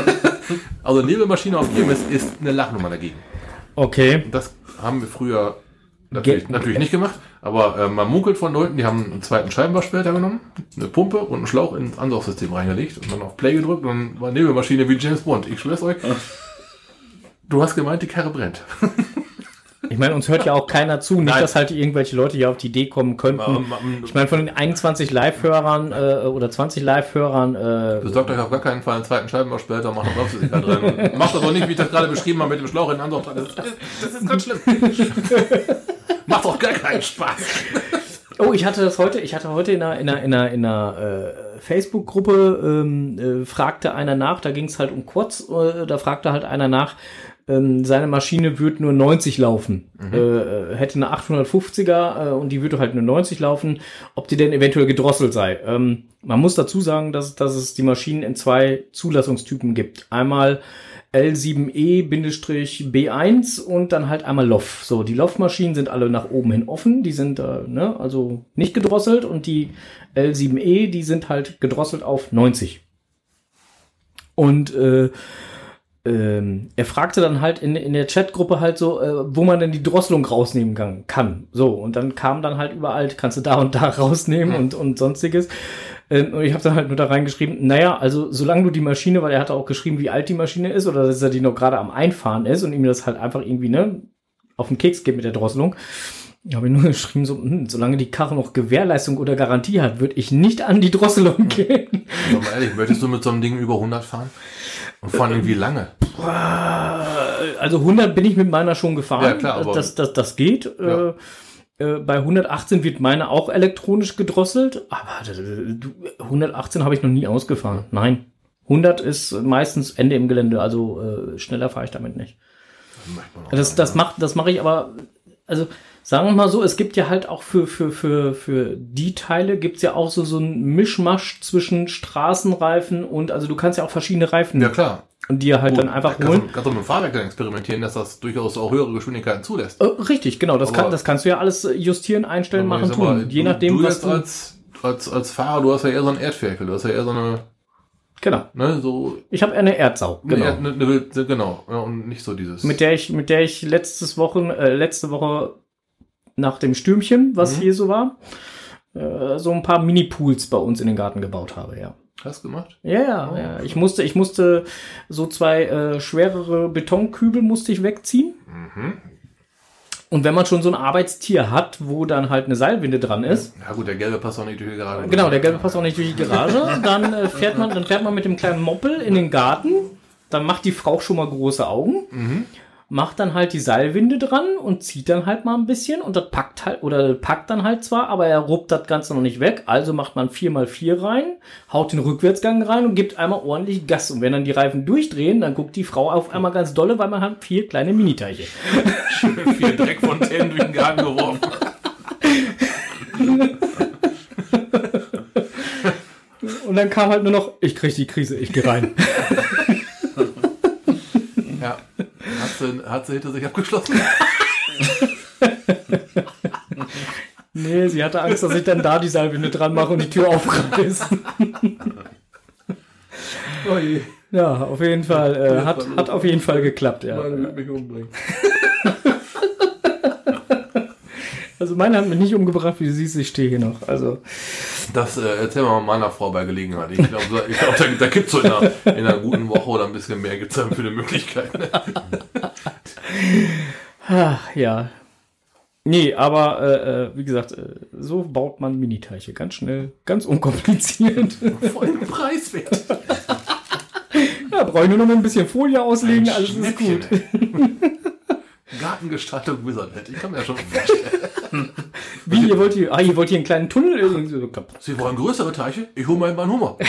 A: also Nebelmaschine auf IMS ist eine Lachnummer dagegen.
B: Okay.
A: Das haben wir früher natürlich, natürlich nicht gemacht, aber äh, man munkelt von Leuten, die haben einen zweiten Scheibenwaschbehälter genommen, eine Pumpe und einen Schlauch ins Ansaugssystem reingelegt und dann auf Play gedrückt und dann war Nebelmaschine wie James Bond. Ich schwör's euch. Du hast gemeint, die Karre brennt.
B: Ich meine, uns hört ja auch keiner zu. Nicht,
A: Nein.
B: dass halt irgendwelche Leute hier auf die Idee kommen könnten. Ich meine, von den 21 Live-Hörern äh, oder 20 Live-Hörern, äh,
A: Besorgt euch auf gar keinen Fall einen zweiten Scheibenwaschbehälter, macht eine Bremsflüssigkeit drin. Macht das auch nicht, wie ich das gerade beschrieben habe, mit dem Schlauch in den. Das, ist- das ist ganz schlimm. macht auch gar keinen Spaß.
B: Oh, ich hatte das heute, ich hatte heute in einer, in einer, in einer, in einer äh, Facebook-Gruppe, ähm, äh, fragte einer nach, da ging es halt um Quads, äh, da fragte halt einer nach, ähm, seine Maschine würde nur 90 laufen. Äh, äh, hätte eine 850er äh, und die würde halt nur 90 laufen, ob die denn eventuell gedrosselt sei. Ähm, man muss dazu sagen, dass, dass es die Maschinen in zwei Zulassungstypen gibt. Einmal L7E-B1 und dann halt einmal LOF. So, die LOF-Maschinen sind alle nach oben hin offen, die sind äh, ne, also nicht gedrosselt und die L7E, die sind halt gedrosselt auf 90. Und äh, ähm, er fragte dann halt in, in der Chatgruppe halt so, äh, wo man denn die Drosselung rausnehmen kann. kann. So, und dann kam dann halt überall, kannst du da und da rausnehmen und, und sonstiges. Ähm, und ich habe dann halt nur da reingeschrieben, naja, also solange du die Maschine, weil er hatte auch geschrieben, wie alt die Maschine ist oder dass er die noch gerade am Einfahren ist und ihm das halt einfach irgendwie, ne, auf den Keks geht mit der Drosselung. Habe ich nur geschrieben, so, hm, solange die Karre noch Gewährleistung oder Garantie hat, würde ich nicht an die Drosselung gehen.
A: Sag mal ehrlich, möchtest du mit so einem Ding über 100 fahren? Und vor allem wie lange?
B: Also 100 bin ich mit meiner schon gefahren.
A: Ja, klar, aber-
B: das, das, das geht.
A: Ja.
B: Äh, äh, bei 118 wird meine auch elektronisch gedrosselt, aber äh, du, 118 habe ich noch nie ausgefahren. Nein. 100 ist meistens Ende im Gelände, also äh, schneller fahre ich damit nicht. Das, das macht, das mache ich aber, also sagen wir mal so, es gibt ja halt auch für, für, für, für die Teile gibt's ja auch so, so ein Mischmasch zwischen Straßenreifen und, also du kannst ja auch verschiedene Reifen,
A: Ja, klar.
B: Die dir halt dann
A: Gut,
B: einfach
A: kannst
B: holen.
A: du- Kannst du mit dem Fahrwerk dann experimentieren, dass das durchaus auch höhere Geschwindigkeiten zulässt.
B: Äh, richtig, genau. Das,
A: Aber-
B: kann, das kannst du ja alles äh, justieren, einstellen, machen,
A: sag mal,
B: tun. Je
A: du-
B: nachdem,
A: du
B: was du.
A: als, als, als Fahrer, du hast ja eher so ein Erdferkel, du hast ja eher so eine,
B: genau.
A: ne, so,
B: Ich habe eine Erdsau. Genau.
A: eine, eine, eine, genau, ja, und nicht so dieses.
B: Mit der ich, mit der ich letztes Wochen, äh, letzte Woche nach dem Stürmchen, was
A: Mhm.
B: hier so war, äh, so ein paar Mini-Pools bei uns in den Garten gebaut habe, ja.
A: Hast du gemacht?
B: Ja, ja, ja. Ich musste, ich musste so zwei äh, schwerere Betonkübel musste ich wegziehen.
A: Mhm.
B: Und wenn man schon so ein Arbeitstier hat, wo dann halt eine Seilwinde dran ist,
A: Ja gut, der gelbe passt auch nicht durch die Garage.
B: Genau, der gelbe passt auch nicht durch die Garage. Dann äh, fährt man, dann fährt man mit dem kleinen Moppel in den Garten. Dann macht die Frau schon mal große Augen. Macht dann halt die Seilwinde dran und zieht dann halt mal ein bisschen und das packt halt, oder packt dann halt zwar, aber er ruppt das Ganze noch nicht weg. Also macht man 4x4 rein, haut den Rückwärtsgang rein und gibt einmal ordentlich Gas. Und wenn dann die Reifen durchdrehen, dann guckt die Frau auf einmal ganz dolle, weil man hat vier kleine Miniteiche.
A: Vier Dreckfontänen durch den Garten geworfen.
B: Und dann kam halt nur noch, ich krieg die Krise, ich geh rein.
A: Ja. Hat sie, hat sie hinter sich abgeschlossen?
B: Nee, sie hatte Angst, dass ich dann da die Seilwinde dran mache und die Tür aufreiß.
A: Oh je.
B: Ja, auf jeden Fall. Äh, hat, hat auf jeden Fall geklappt, ja.
A: Meine wird mich umbringen.
B: Also meine hat mich nicht umgebracht, wie du siehst, ich stehe hier noch. Also,
A: Das äh, erzählen wir mal meiner Frau bei Gelegenheit. Ich glaube, so, ich glaub, da, da gibt es so in einer, in einer guten Woche oder ein bisschen mehr gibt's dann für eine Möglichkeit.
B: ach, ja. Nee, aber äh, äh, wie gesagt, äh, so baut man Miniteiche. Ganz schnell, ganz unkompliziert.
A: Voll preiswert.
B: ja, brauche ich nur noch mal ein bisschen Folie auslegen, alles ist gut.
A: Gartengestaltung Wizardnet. Ich kann mir ja schon vorstellen.
B: Wie, ihr wollt hier, ah, ihr wollt hier einen kleinen Tunnel? Irgendwie so, klapp.
A: Sie wollen größere Teiche? Ich hole mal meinen Hummer.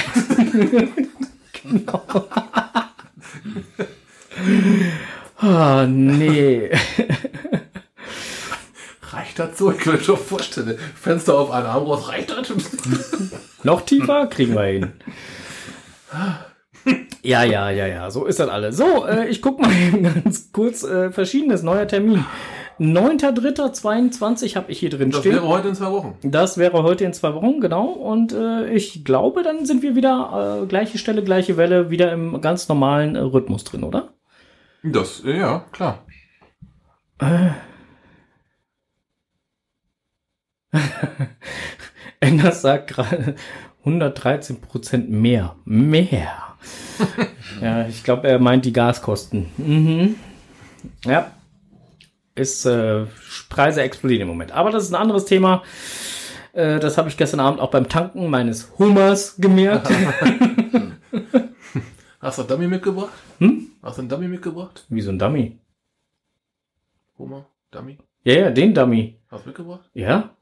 B: Ah, nee.
A: Reicht das so? Ich kann mir schon vorstellen. Fenster auf einen Arm raus. Reicht das?
B: Noch tiefer kriegen wir hin. Ja, ja, ja, ja, so ist das alles. So, äh, ich guck mal eben ganz kurz äh, verschiedenes neuer Termin. 9.3.22 habe ich hier drin
A: Das
B: stehen.
A: wäre heute in zwei Wochen.
B: Das wäre heute in zwei Wochen, genau. Und äh, ich glaube, dann sind wir wieder äh, gleiche Stelle, gleiche Welle, wieder im ganz normalen äh, Rhythmus drin, oder?
A: Das, äh, ja, klar.
B: Enders sagt gerade 113 Prozent mehr. Mehr. Ja, ich glaube, er meint die Gaskosten. Mhm. Ja. Ist, äh, Preise explodieren im Moment. Aber das ist ein anderes Thema. Äh, das habe ich gestern Abend auch beim Tanken meines Hummers gemerkt.
A: Hast du einen Dummy mitgebracht?
B: Hm?
A: Hast du einen Dummy mitgebracht?
B: Wie so ein Dummy.
A: Hummer? Dummy?
B: Ja, ja, den Dummy.
A: Hast du mitgebracht?
B: Ja,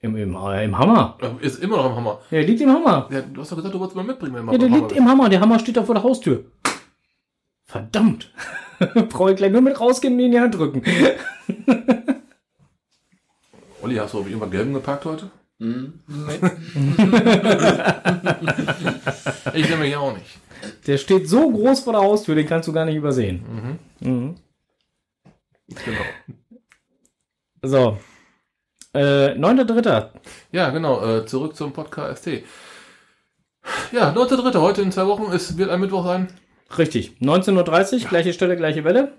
B: im, im, äh, im Hammer.
A: er? Ist immer noch im Hammer.
B: Ja, der liegt im Hammer.
A: Ja, du hast doch gesagt, du wolltest mal mitbringen, wenn
B: Ja, der liegt im Hammer. Der Hammer steht da vor der Haustür. Verdammt. Brauche ich gleich nur mit rausgehen und ihn in die Hand drücken.
A: Olli, hast du auf irgendwas Gelben geparkt heute?
C: Hm?
A: Ich nämlich auch nicht.
B: Der steht so groß vor der Haustür, den kannst du gar nicht übersehen. Mhm.
A: Genau.
B: So. Äh, 9.3.
A: Ja, genau. Äh, zurück zum Podcast ST. Ja, 9.3. Heute in zwei Wochen. Es wird ein Mittwoch sein.
B: Richtig. 19.30 Uhr, gleiche Stelle, gleiche Welle.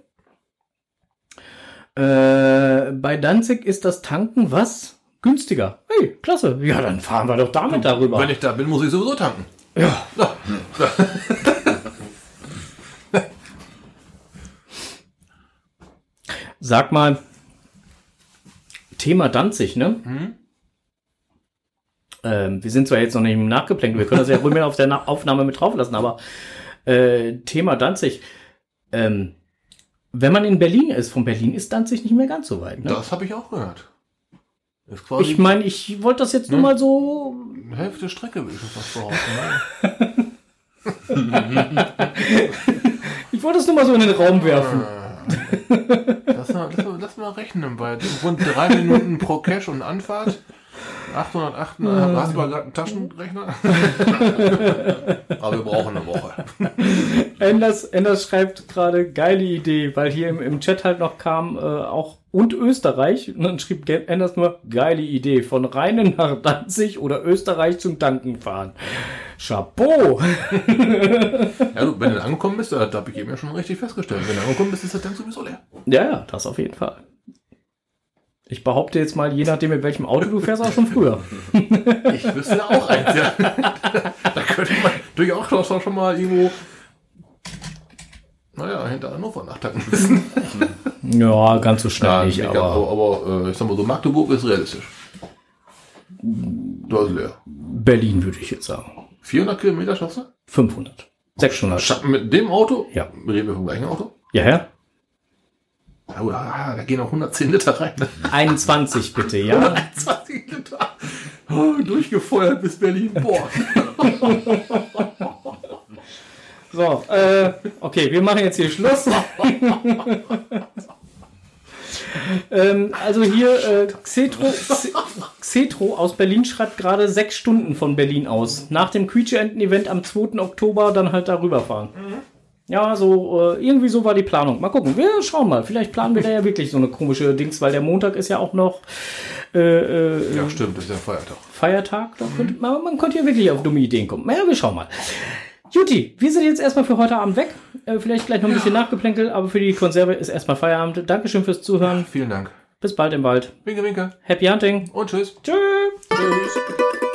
B: Äh, bei Danzig ist das Tanken was? Günstiger. Hey, klasse. Ja, dann fahren wir doch damit darüber.
A: Wenn ich da bin, muss ich sowieso tanken.
B: Ja.
A: Ja.
B: Sag mal, Thema Danzig, ne? Ähm, wir sind zwar jetzt noch nicht im Nachgeplänkel, wir können das ja ruhig mit auf der Na Aufnahme mit drauf lassen, aber äh, Thema Danzig. Ähm, wenn man in Berlin ist, von Berlin ist Danzig nicht mehr ganz so weit. Ne?
A: Das habe ich auch gehört.
B: Ich meine, ich wollte das jetzt nur
A: Ne?
B: mal so.
A: Hälfte Strecke, würde ich fast behaupten. Ne?
B: Ich wollte es nur mal so in den Raum werfen.
A: Lass mal, lass, mal, lass mal rechnen. Bei rund drei Minuten pro Cash und Anfahrt. 808. Hast du mal gerade einen Taschenrechner? Aber wir brauchen eine Woche.
B: Enders, Enders schreibt gerade geile Idee, weil hier im, im Chat halt noch kam, äh, auch und Österreich. Und dann schrieb Enders nur geile Idee von Rheinen nach Danzig oder Österreich zum Tanken fahren. Chapeau!
A: Ja, du, wenn du angekommen bist, da habe ich eben ja schon richtig festgestellt. Wenn du angekommen bist, ist das Tank sowieso leer.
B: Ja, ja, das auf jeden Fall. Ich behaupte jetzt mal, je nachdem, mit welchem Auto du fährst, auch schon früher.
A: Ich wüsste auch eins, ja. Da könnte man durchaus schon mal irgendwo, naja, hinter Hannover nachtanken müssen.
B: Ja, ganz so schnell nicht,
A: nicht
B: aber
A: so, aber äh, ich sag mal so, Magdeburg ist realistisch. Du hast leer.
B: Berlin würde ich jetzt sagen.
A: 400 Kilometer schaffst du?
B: 500. 600.
A: Scha- Mit dem Auto?
B: Ja.
A: Reden wir vom gleichen Auto?
B: Ja, ja?
A: Ja, ah, da gehen noch 110 Liter rein.
B: 21 bitte, ja?
A: 20 Liter. Oh, durchgefeuert bis Berlin. Boah.
B: So, äh, okay, wir machen jetzt hier Schluss. ähm, also hier, äh, Xetro, Xe- Xetro aus Berlin schreibt gerade sechs Stunden von Berlin aus. Nach dem Quietsche-Enten-Event am 2. Oktober dann halt darüber fahren. Ja, so, äh, irgendwie so war die Planung. Mal gucken, wir schauen mal. Vielleicht planen wir da ja wirklich so eine komische Dings, weil der Montag ist ja auch noch äh, äh,
A: Ja, stimmt, ist ja Feiertag.
B: Feiertag. Da könnte, man, man könnte ja wirklich auf dumme Ideen kommen. Ja, wir schauen mal. Juti, wir sind jetzt erstmal für heute Abend weg. Äh, vielleicht gleich noch ein bisschen nachgeplänkelt, aber für die Konserve ist erstmal Feierabend. Dankeschön fürs Zuhören.
A: Vielen Dank.
B: Bis bald im Wald.
A: Winke, winke.
B: Happy Hunting.
A: Und tschüss.
B: Tschüss.
A: Tschüss.